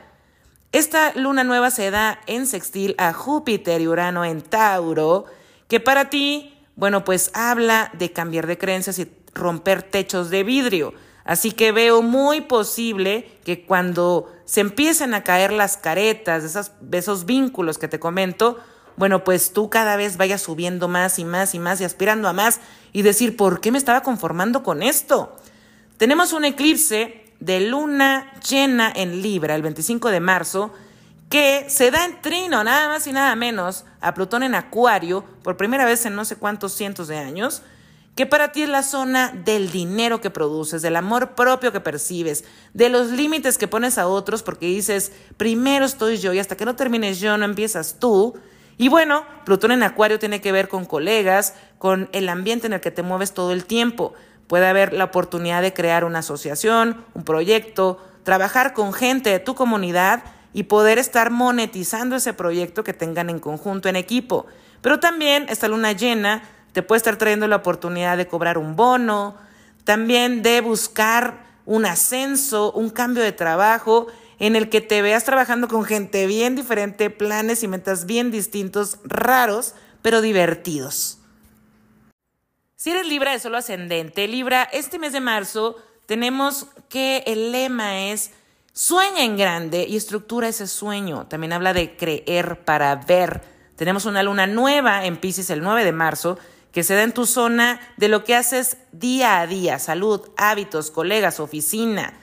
Esta luna nueva se da en sextil a Júpiter y Urano en Tauro, que para ti, bueno, pues habla de cambiar de creencias y romper techos de vidrio. Así que veo muy posible que cuando se empiecen a caer las caretas de, esos vínculos que te comento, bueno, pues tú cada vez vayas subiendo más y más y más y aspirando a más y decir, ¿por qué me estaba conformando con esto? Tenemos un eclipse de luna llena en Libra el 25 de marzo que se da en trino, nada más y nada menos, a Plutón en Acuario por primera vez en no sé cuántos cientos de años, que para ti es la zona del dinero que produces, del amor propio que percibes, de los límites que pones a otros porque dices, primero estoy yo y hasta que no termines yo no empiezas tú. Y bueno, Plutón en Acuario tiene que ver con colegas, con el ambiente en el que te mueves todo el tiempo. Puede haber la oportunidad de crear una asociación, un proyecto, trabajar con gente de tu comunidad y poder estar monetizando ese proyecto que tengan en conjunto, en equipo. Pero también esta luna llena te puede estar trayendo la oportunidad de cobrar un bono, también de buscar un ascenso, un cambio de trabajo en el que te veas trabajando con gente bien diferente, planes y metas bien distintos, raros, pero divertidos. Si eres Libra de solo ascendente, Libra, este mes de marzo tenemos que el lema es sueña en grande y estructura ese sueño. También habla de creer para ver. Tenemos una luna nueva en Pisces el 9 de marzo que se da en tu zona de lo que haces día a día, salud, hábitos, colegas, oficina.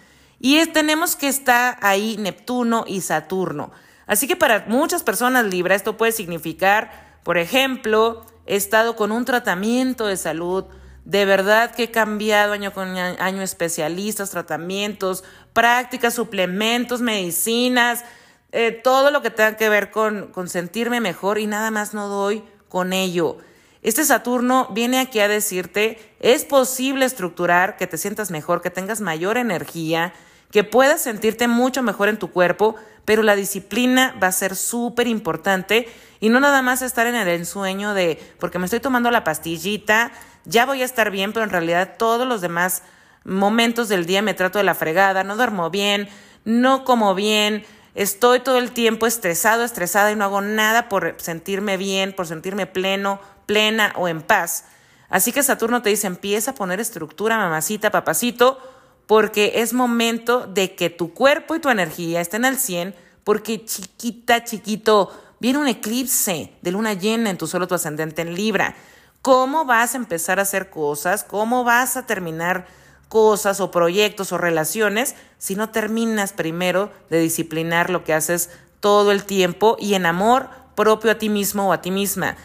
Y tenemos que estar ahí Neptuno y Saturno. Así que para muchas personas Libra esto puede significar, por ejemplo, he estado con un tratamiento de salud, de verdad que he cambiado año con año especialistas, tratamientos, prácticas, suplementos, medicinas, eh, todo lo que tenga que ver con, con sentirme mejor y nada más no doy con ello. Este Saturno viene aquí a decirte, es posible estructurar, que te sientas mejor, que tengas mayor energía, que puedas sentirte mucho mejor en tu cuerpo, pero la disciplina va a ser súper importante y no nada más estar en el ensueño de, porque me estoy tomando la pastillita, ya voy a estar bien, pero en realidad todos los demás momentos del día me trato de la fregada, no duermo bien, no como bien, estoy todo el tiempo estresado, estresada y no hago nada por sentirme bien, por sentirme pleno, plena o en paz. Así que Saturno te dice, empieza a poner estructura, mamacita, papacito, porque es momento de que tu cuerpo y tu energía estén al 100, porque chiquita, chiquito, viene un eclipse de luna llena en tu solo tu ascendente en Libra. ¿Cómo vas a empezar a hacer cosas? ¿Cómo vas a terminar cosas o proyectos o relaciones si no terminas primero de disciplinar lo que haces todo el tiempo y en amor propio a ti mismo o a ti misma?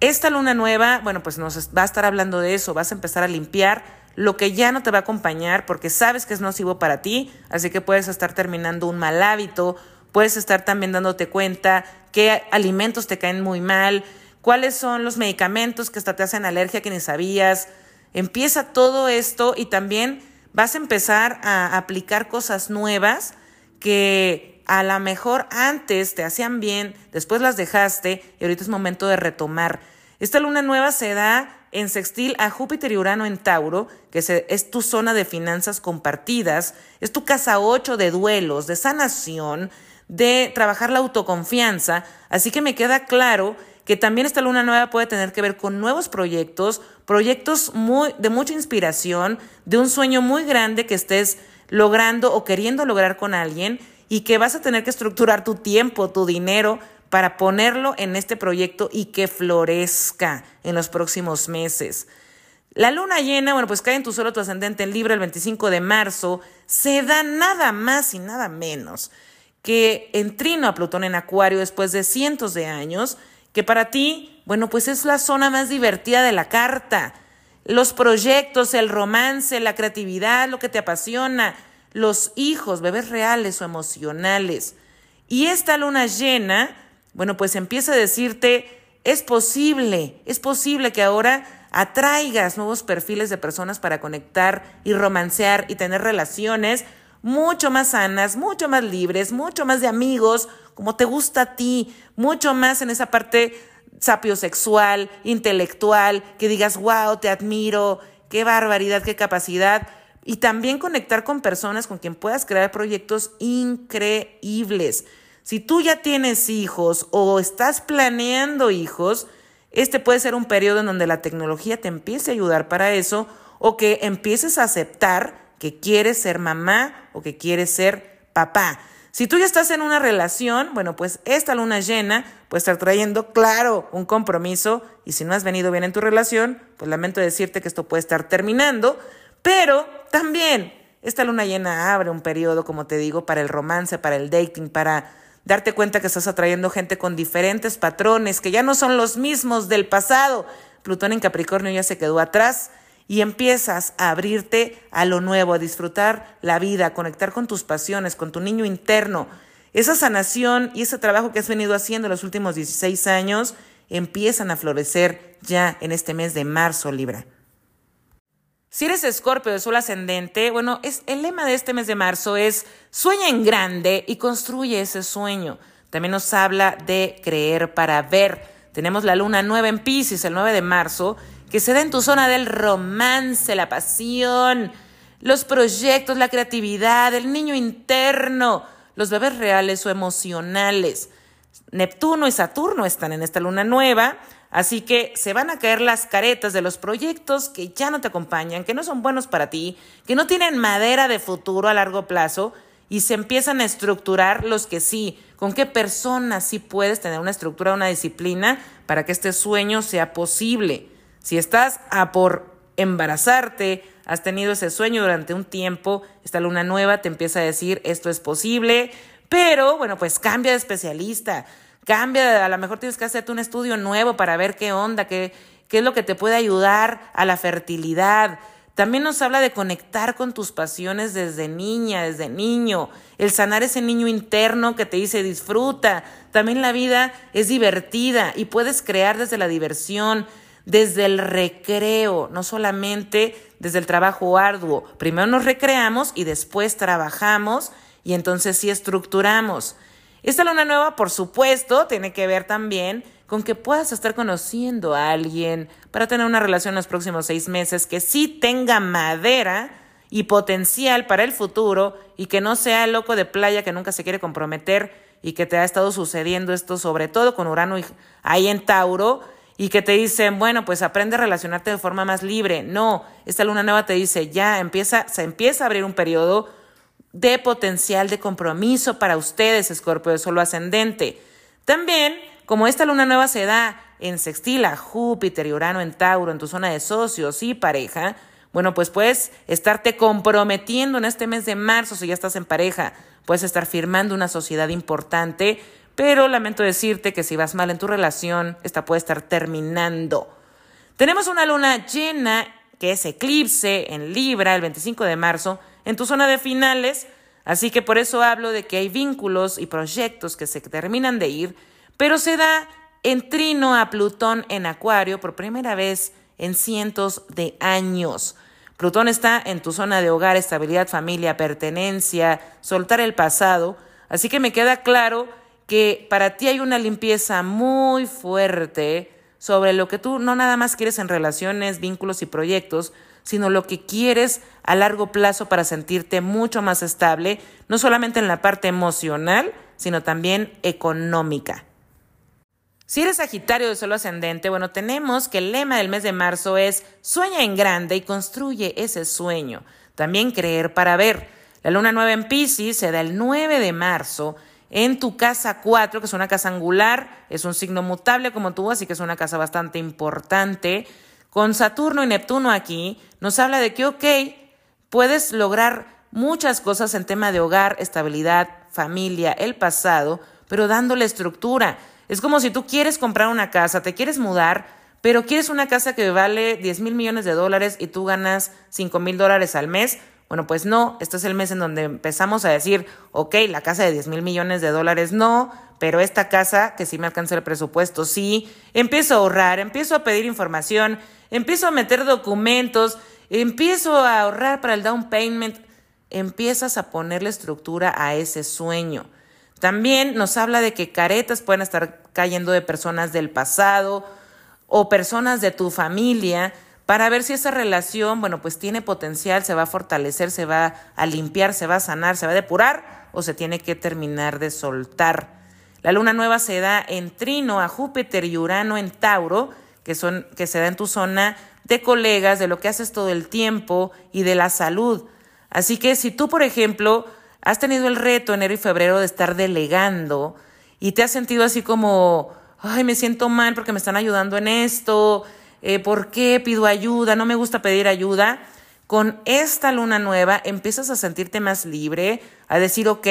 Esta luna nueva, bueno, pues nos va a estar hablando de eso, vas a empezar a limpiar lo que ya no te va a acompañar porque sabes que es nocivo para ti, así que puedes estar terminando un mal hábito, puedes estar también dándote cuenta qué alimentos te caen muy mal, cuáles son los medicamentos que hasta te hacen alergia que ni sabías. Empieza todo esto y también vas a empezar a aplicar cosas nuevas que a lo mejor antes te hacían bien, después las dejaste y ahorita es momento de retomar. Esta luna nueva se da en sextil a Júpiter y Urano en Tauro, que es tu zona de finanzas compartidas, es tu casa 8 de duelos, de sanación, de trabajar la autoconfianza. Así que me queda claro que también esta luna nueva puede tener que ver con nuevos proyectos, proyectos muy, de mucha inspiración, de un sueño muy grande que estés logrando o queriendo lograr con alguien y que vas a tener que estructurar tu tiempo, tu dinero para ponerlo en este proyecto y que florezca en los próximos meses. La luna llena, bueno, pues cae en tu solo tu ascendente en Libra el 25 de marzo, se da nada más y nada menos que en trino a Plutón en Acuario después de cientos de años, que para ti, bueno, pues es la zona más divertida de la carta. Los proyectos, el romance, la creatividad, lo que te apasiona, los hijos, bebés reales o emocionales. Y esta luna llena, bueno, pues empieza a decirte, es posible, es posible que ahora atraigas nuevos perfiles de personas para conectar y romancear y tener relaciones mucho más sanas, mucho más libres, mucho más de amigos, como te gusta a ti, mucho más en esa parte sapiosexual, intelectual, que digas, wow, te admiro, qué barbaridad, qué capacidad y también conectar con personas con quien puedas crear proyectos increíbles. Si tú ya tienes hijos o estás planeando hijos, este puede ser un periodo en donde la tecnología te empiece a ayudar para eso o que empieces a aceptar que quieres ser mamá o que quieres ser papá. Si tú ya estás en una relación, bueno, pues esta luna llena puede estar trayendo, claro, un compromiso y si no has venido bien en tu relación, pues lamento decirte que esto puede estar terminando, pero también esta luna llena abre un periodo, como te digo, para el romance, para el dating, para darte cuenta que estás atrayendo gente con diferentes patrones, que ya no son los mismos del pasado. Plutón en Capricornio ya se quedó atrás y empiezas a abrirte a lo nuevo, a disfrutar la vida, a conectar con tus pasiones, con tu niño interno. Esa sanación y ese trabajo que has venido haciendo los últimos 16 años empiezan a florecer ya en este mes de marzo, Libra. Si eres escorpio de sol ascendente, bueno, es, el lema de este mes de marzo es sueña en grande y construye ese sueño. También nos habla de creer para ver. Tenemos la luna nueva en Pisces el 9 de marzo, que se da en tu zona del romance, la pasión, los proyectos, la creatividad, el niño interno, los bebés reales o emocionales. Neptuno y Saturno están en esta luna nueva, así que se van a caer las caretas de los proyectos que ya no te acompañan, que no son buenos para ti, que no tienen madera de futuro a largo plazo y se empiezan a estructurar los que sí, con qué personas sí puedes tener una estructura, una disciplina para que este sueño sea posible. Si estás a por embarazarte, has tenido ese sueño durante un tiempo, esta luna nueva te empieza a decir esto es posible, pero bueno, pues cambia de especialista, cambia, a lo mejor tienes que hacerte un estudio nuevo para ver qué onda, qué, qué es lo que te puede ayudar a la fertilidad. También nos habla de conectar con tus pasiones desde niña, desde niño, el sanar ese niño interno que te dice disfruta. También la vida es divertida y puedes crear desde la diversión, desde el recreo, no solamente desde el trabajo arduo. Primero nos recreamos y después trabajamos y entonces sí estructuramos. Esta luna nueva, por supuesto, tiene que ver también con que puedas estar conociendo a alguien para tener una relación en los próximos seis meses que sí tenga madera y potencial para el futuro y que no sea el loco de playa que nunca se quiere comprometer y que te ha estado sucediendo esto sobre todo con Urano ahí en Tauro y que te dicen, bueno, pues aprende a relacionarte de forma más libre. No, esta luna nueva te dice, ya empieza, se empieza a abrir un periodo de potencial de compromiso para ustedes, Escorpio de Solo Ascendente. También, como esta luna nueva se da en sextila, Júpiter y Urano en Tauro, en tu zona de socios y pareja, bueno, pues puedes estarte comprometiendo en este mes de marzo si ya estás en pareja, puedes estar firmando una sociedad importante, pero lamento decirte que si vas mal en tu relación, esta puede estar terminando. Tenemos una luna llena que es eclipse en Libra el 25 de marzo, en tu zona de finales, así que por eso hablo de que hay vínculos y proyectos que se terminan de ir, pero se da en trino a Plutón en Acuario por primera vez en cientos de años. Plutón está en tu zona de hogar, estabilidad, familia, pertenencia, soltar el pasado, así que me queda claro que para ti hay una limpieza muy fuerte sobre lo que tú no nada más quieres en relaciones, vínculos y proyectos, sino lo que quieres a largo plazo para sentirte mucho más estable, no solamente en la parte emocional, sino también económica. Si eres Sagitario de Solo Ascendente, bueno, tenemos que el lema del mes de marzo es sueña en grande y construye ese sueño. También creer para ver. La luna nueva en Pisces se da el 9 de marzo en tu casa 4, que es una casa angular, es un signo mutable como tú, así que es una casa bastante importante con Saturno y Neptuno aquí, nos habla de que, ok, puedes lograr muchas cosas en tema de hogar, estabilidad, familia, el pasado, pero dándole estructura. Es como si tú quieres comprar una casa, te quieres mudar, pero quieres una casa que vale 10 mil millones de dólares y tú ganas 5 mil dólares al mes. Bueno, pues no, este es el mes en donde empezamos a decir, ok, la casa de 10 mil millones de dólares no, pero esta casa, que sí me alcanza el presupuesto, sí, empiezo a ahorrar, empiezo a pedir información, empiezo a meter documentos, empiezo a ahorrar para el down payment, empiezas a ponerle estructura a ese sueño. También nos habla de que caretas pueden estar cayendo de personas del pasado o personas de tu familia para ver si esa relación, bueno, pues tiene potencial, se va a fortalecer, se va a limpiar, se va a sanar, se va a depurar o se tiene que terminar de soltar. La luna nueva se da en trino a Júpiter y Urano en Tauro que, son, que se da en tu zona de colegas, de lo que haces todo el tiempo y de la salud. Así que si tú, por ejemplo, has tenido el reto enero y febrero de estar delegando y te has sentido así como, ay, me siento mal porque me están ayudando en esto, eh, ¿por qué pido ayuda? No me gusta pedir ayuda. Con esta luna nueva empiezas a sentirte más libre, a decir, ok,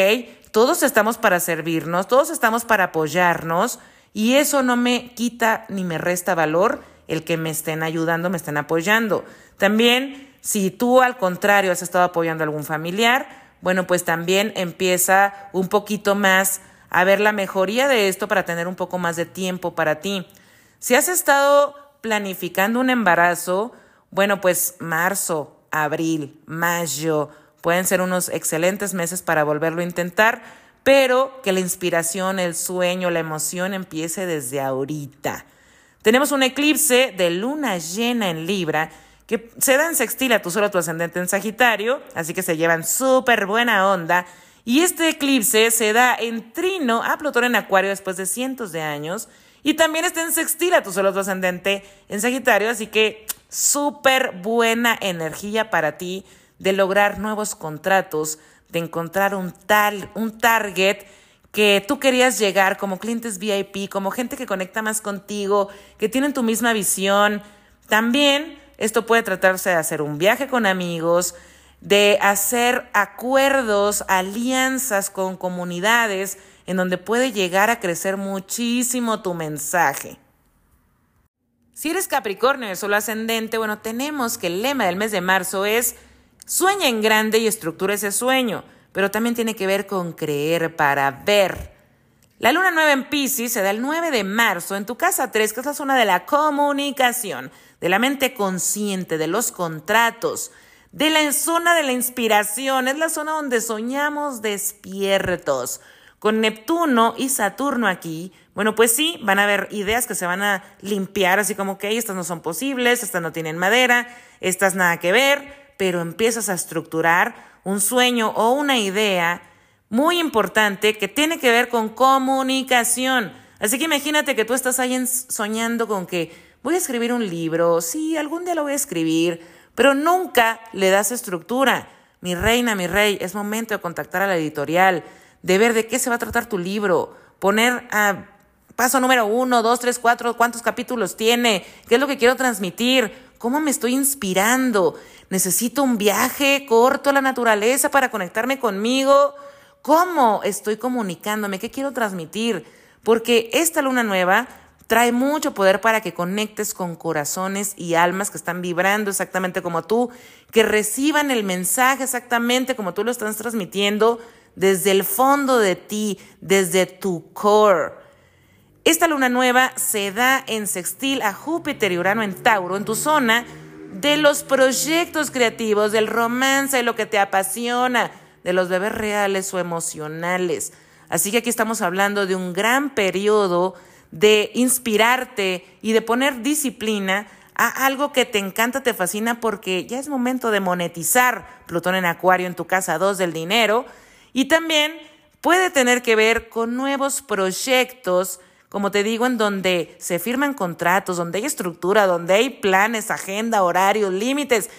todos estamos para servirnos, todos estamos para apoyarnos y eso no me quita ni me resta valor el que me estén ayudando, me estén apoyando. También, si tú al contrario has estado apoyando a algún familiar, bueno, pues también empieza un poquito más a ver la mejoría de esto para tener un poco más de tiempo para ti. Si has estado planificando un embarazo Bueno, pues marzo, abril, mayo pueden ser unos excelentes meses para volverlo a intentar, pero que la inspiración, el sueño, la emoción empiece desde ahorita. Tenemos un eclipse de luna llena en Libra que se da en sextil a tu solo tu ascendente en Sagitario, así que se llevan súper buena onda. Y este eclipse se da en trino a Plutón en Acuario después de cientos de años. Y también está en sextil a tu solo tu ascendente en Sagitario, así que súper buena energía para ti de lograr nuevos contratos, de encontrar un tal, un target que tú querías llegar como clientes VIP, como gente que conecta más contigo, que tienen tu misma visión. También esto puede tratarse de hacer un viaje con amigos, de hacer acuerdos, alianzas con comunidades en donde puede llegar a crecer muchísimo tu mensaje. Si eres Capricornio de solo ascendente, bueno, tenemos que el lema del mes de marzo es sueña en grande y estructura ese sueño, pero también tiene que ver con creer para ver. La luna nueva en Pisces se da el 9 de marzo en tu casa 3, que es la zona de la comunicación de la mente consciente, de los contratos, de la zona de la inspiración, es la zona donde soñamos despiertos. Con Neptuno y Saturno aquí, bueno, pues sí, van a haber ideas que se van a limpiar, así como que estas no son posibles, estas no tienen madera, estas nada que ver, pero empiezas a estructurar un sueño o una idea muy importante que tiene que ver con comunicación. Así que imagínate que tú estás ahí soñando con que voy a escribir un libro, sí, algún día lo voy a escribir, pero nunca le das estructura. Mi reina, mi rey, es momento de contactar a la editorial, de ver de qué se va a tratar tu libro, poner a paso número uno, dos, tres, cuatro, cuántos capítulos tiene, qué es lo que quiero transmitir, cómo me estoy inspirando, necesito un viaje corto a la naturaleza para conectarme conmigo, cómo estoy comunicándome, qué quiero transmitir, porque esta luna nueva trae mucho poder para que conectes con corazones y almas que están vibrando exactamente como tú, que reciban el mensaje exactamente como tú lo estás transmitiendo desde el fondo de ti, desde tu core. Esta luna nueva se da en sextil a Júpiter y Urano en Tauro, en tu zona de los proyectos creativos, del romance, lo que te apasiona, de los bebés reales o emocionales. Así que aquí estamos hablando de un gran periodo de inspirarte y de poner disciplina a algo que te encanta, te fascina, porque ya es momento de monetizar Plutón en Acuario en tu casa 2 del dinero. Y también puede tener que ver con nuevos proyectos, como te digo, en donde se firman contratos, donde hay estructura, donde hay planes, agenda, horarios, límites,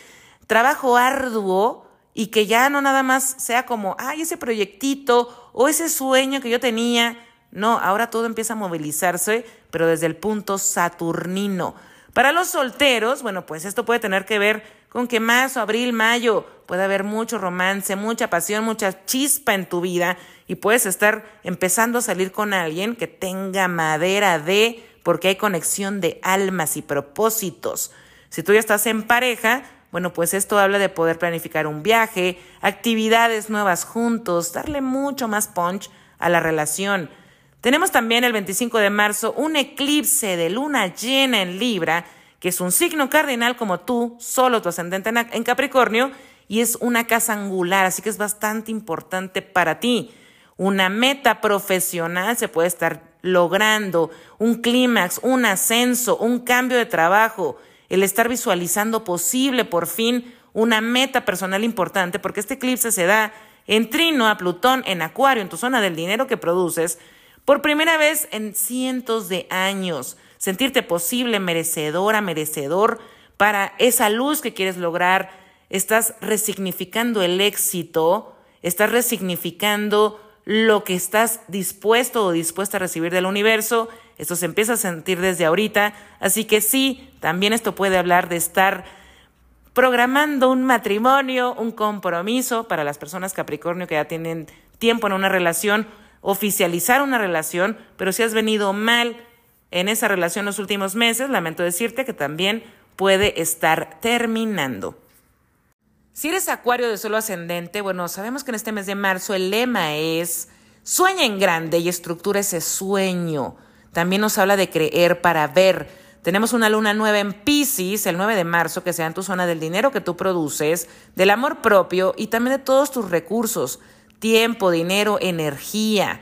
trabajo arduo y que ya no nada más sea como, ay, ese proyectito o ese sueño que yo tenía no, ahora todo empieza a movilizarse, pero desde el punto saturnino. Para los solteros, bueno, pues esto puede tener que ver con que marzo, abril, mayo puede haber mucho romance, mucha pasión, mucha chispa en tu vida y puedes estar empezando a salir con alguien que tenga madera de, porque hay conexión de almas y propósitos. Si tú ya estás en pareja, bueno, pues esto habla de poder planificar un viaje, actividades nuevas juntos, darle mucho más punch a la relación. Tenemos también el 25 de marzo un eclipse de luna llena en Libra, que es un signo cardinal como tú, solo tu ascendente en Capricornio, y es una casa angular, así que es bastante importante para ti. Una meta profesional se puede estar logrando, un clímax, un ascenso, un cambio de trabajo, el estar visualizando posible por fin una meta personal importante, porque este eclipse se da en trino a Plutón en Acuario, en tu zona del dinero que produces, por primera vez en cientos de años, sentirte posible, merecedora, merecedor para esa luz que quieres lograr. Estás resignificando el éxito, estás resignificando lo que estás dispuesto o dispuesta a recibir del universo. Esto se empieza a sentir desde ahorita. Así que sí, también esto puede hablar de estar programando un matrimonio, un compromiso para las personas Capricornio que ya tienen tiempo en una relación oficializar una relación, pero si has venido mal en esa relación los últimos meses, lamento decirte que también puede estar terminando. Si eres acuario de suelo ascendente, bueno, sabemos que en este mes de marzo el lema es sueña en grande y estructura ese sueño. También nos habla de creer para ver, Tenemos una luna nueva en Pisces el 9 de marzo que sea en tu zona del dinero que tú produces, del amor propio y también de todos tus recursos, tiempo, dinero, energía.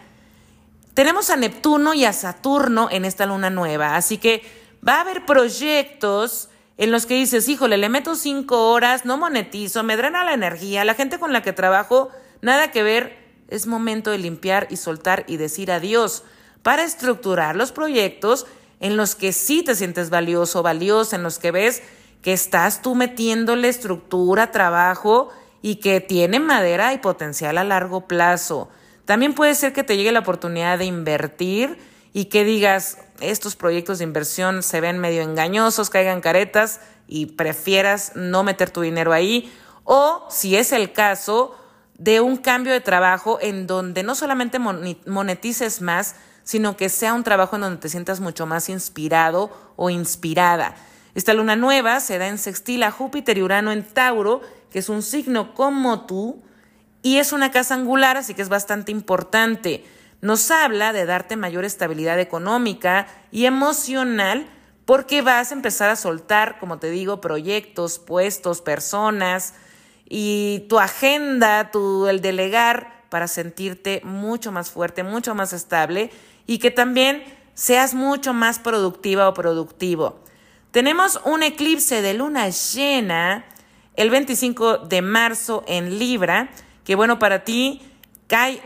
Tenemos a Neptuno y a Saturno en esta luna nueva, así que va a haber proyectos en los que dices, híjole, le meto cinco horas, no monetizo, me drena la energía, la gente con la que trabajo, nada que ver, es momento de limpiar y soltar y decir adiós para estructurar los proyectos en los que sí te sientes valioso, valiosa, en los que ves que estás tú metiéndole estructura, trabajo y que tiene madera y potencial a largo plazo. También puede ser que te llegue la oportunidad de invertir y que digas, estos proyectos de inversión se ven medio engañosos, caigan caretas y prefieras no meter tu dinero ahí. O, si es el caso, de un cambio de trabajo en donde no solamente monetices más, sino que sea un trabajo en donde te sientas mucho más inspirado o inspirada. Esta luna nueva se da en sextil a Júpiter y Urano en Tauro, que es un signo como tú, y es una casa angular, así que es bastante importante. Nos habla de darte mayor estabilidad económica y emocional porque vas a empezar a soltar, como te digo, proyectos, puestos, personas y tu agenda, tu, el delegar para sentirte mucho más fuerte, mucho más estable y que también seas mucho más productiva o productivo. Tenemos un eclipse de luna llena el 25 de marzo en Libra, que bueno, para ti cae,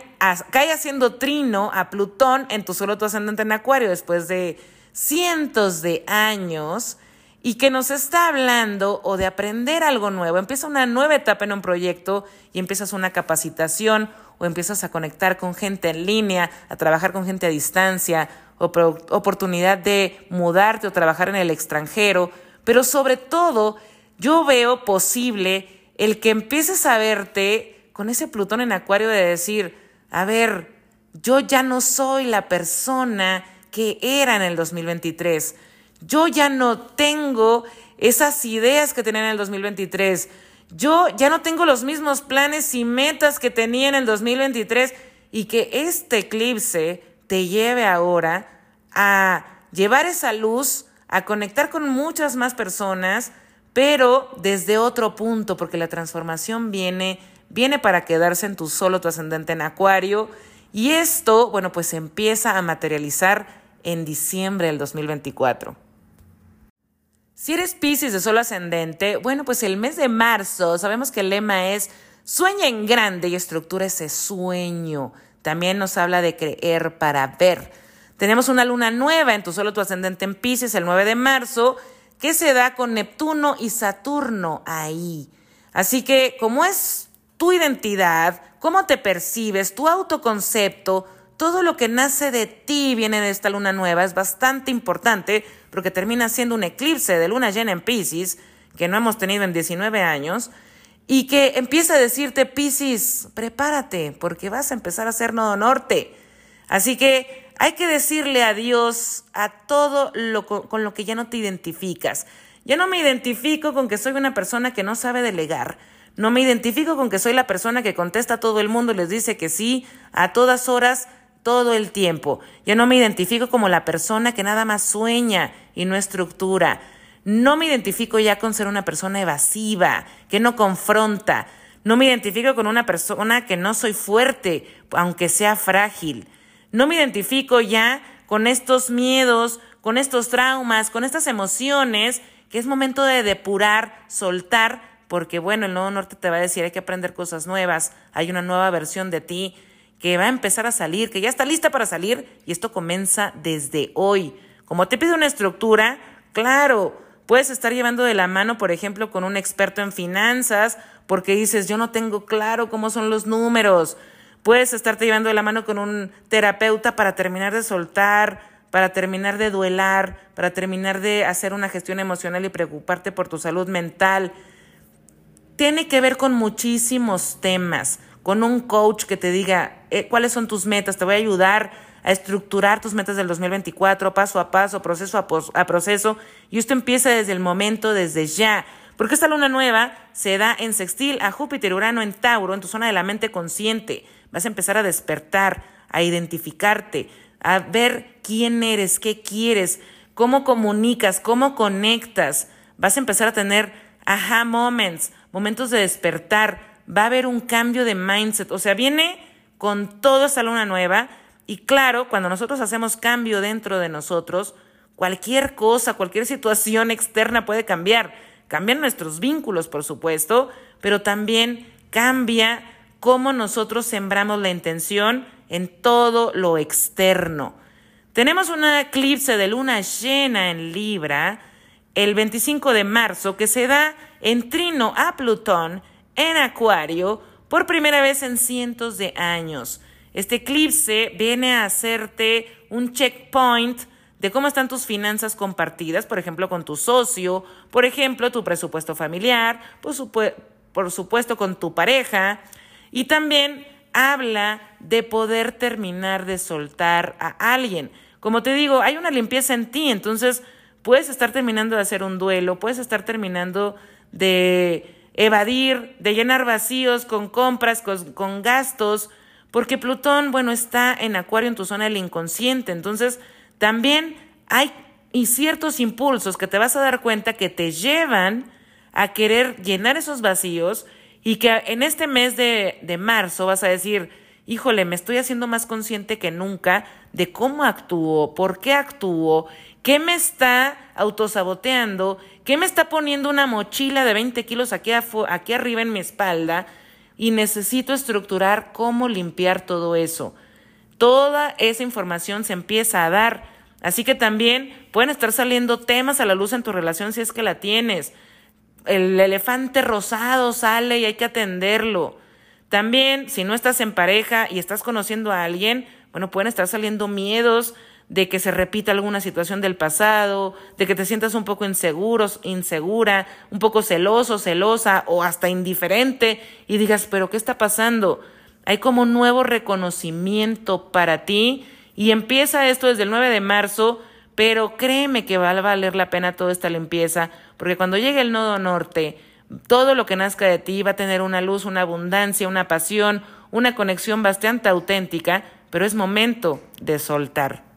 cae haciendo trino a Plutón en tu solo tu ascendente en Acuario después de cientos de años y que nos está hablando o de aprender algo nuevo. Empieza una nueva etapa en un proyecto y empiezas una capacitación o empiezas a conectar con gente en línea, a trabajar con gente a distancia, o oportunidad de mudarte o trabajar en el extranjero, pero sobre todo yo veo posible el que empieces a verte con ese Plutón en Acuario de decir, a ver, yo ya no soy la persona que era en el 2023. Yo ya no tengo esas ideas que tenía en el 2023. Yo ya no tengo los mismos planes y metas que tenía en el 2023 y que este eclipse te lleve ahora a llevar esa luz, a conectar con muchas más personas, pero desde otro punto, porque la transformación viene, viene para quedarse en tu solo, tu ascendente en acuario, y esto, bueno, pues empieza a materializar en diciembre del 2024. Si eres Pisces de solo ascendente, bueno, pues el mes de marzo, sabemos que el lema es sueña en grande y estructura ese sueño. También nos habla de creer para ver. Tenemos una luna nueva en tu solo tu ascendente en Pisces el 9 de marzo, que se da con Neptuno y Saturno ahí. Así que como es tu identidad, cómo te percibes, tu autoconcepto, todo lo que nace de ti viene de esta luna nueva, es bastante importante porque termina siendo un eclipse de luna llena en Pisces, que no hemos tenido en 19 años, y que empieza a decirte, Pisces, prepárate, porque vas a empezar a ser nodo norte. Así que hay que decirle adiós a todo lo con lo que ya no te identificas. Ya no me identifico con que soy una persona que no sabe delegar. No me identifico con que soy la persona que contesta a todo el mundo y les dice que sí a todas horas, todo el tiempo. Yo no me identifico como la persona que nada más sueña y no estructura. No me identifico ya con ser una persona evasiva, que no confronta. No me identifico con una persona que no soy fuerte, aunque sea frágil. No me identifico ya con estos miedos, con estos traumas, con estas emociones, que es momento de depurar, soltar, porque bueno, el Nuevo Norte te va a decir, hay que aprender cosas nuevas, hay una nueva versión de ti que va a empezar a salir, que ya está lista para salir y esto comienza desde hoy. Como te pide una estructura, claro, puedes estar llevando de la mano, por ejemplo, con un experto en finanzas, porque dices, yo no tengo claro cómo son los números. Puedes estarte llevando de la mano con un terapeuta para terminar de soltar, para terminar de duelar, para terminar de hacer una gestión emocional y preocuparte por tu salud mental. Tiene que ver con muchísimos temas con un coach que te diga eh, cuáles son tus metas, te voy a ayudar a estructurar tus metas del 2024 paso a paso, proceso a, proceso, y esto empieza desde el momento, desde ya. Porque esta luna nueva se da en sextil a Júpiter, Urano en Tauro, en tu zona de la mente consciente. Vas a empezar a despertar, a identificarte, a ver quién eres, qué quieres. cómo comunicas, cómo conectas. Vas a empezar a tener aha moments, momentos de despertar. Va a haber un cambio de mindset. O sea, viene con toda esta luna nueva. Y claro, cuando nosotros hacemos cambio dentro de nosotros, cualquier cosa, cualquier situación externa puede cambiar. Cambian nuestros vínculos, por supuesto, pero también cambia cómo nosotros sembramos la intención en todo lo externo. Tenemos una eclipse de luna llena en Libra el 25 de marzo que se da en trino a Plutón en Acuario por primera vez en cientos de años. Este eclipse viene a hacerte un checkpoint de cómo están tus finanzas compartidas, por ejemplo, con tu socio, por ejemplo, tu presupuesto familiar, por, por supuesto, con tu pareja, y también habla de poder terminar de soltar a alguien. Como te digo, hay una limpieza en ti, entonces puedes estar terminando de hacer un duelo, puedes estar terminando de evadir, de llenar vacíos con compras, con, con gastos, porque Plutón, bueno, está en Acuario en tu zona del inconsciente, entonces también hay y ciertos impulsos que te vas a dar cuenta que te llevan a querer llenar esos vacíos y que en este mes de, de marzo vas a decir, híjole, me estoy haciendo más consciente que nunca de cómo actúo, por qué actúo, qué me está autosaboteando, qué me está poniendo una mochila de 20 kilos aquí, aquí arriba en mi espalda y necesito estructurar cómo limpiar todo eso. Toda esa información se empieza a dar. Así que también pueden estar saliendo temas a la luz en tu relación si es que la tienes. El elefante rosado sale y hay que atenderlo. También, si no estás en pareja y estás conociendo a alguien, bueno, pueden estar saliendo miedos de que se repita alguna situación del pasado, de que te sientas un poco inseguro, insegura, un poco celoso, celosa o hasta indiferente y digas, pero ¿qué está pasando? Hay como un nuevo reconocimiento para ti y empieza esto desde el 9 de marzo, pero créeme que va a valer la pena toda esta limpieza, porque cuando llegue el nodo norte, todo lo que nazca de ti va a tener una luz, una abundancia, una pasión, una conexión bastante auténtica, pero es momento de soltar.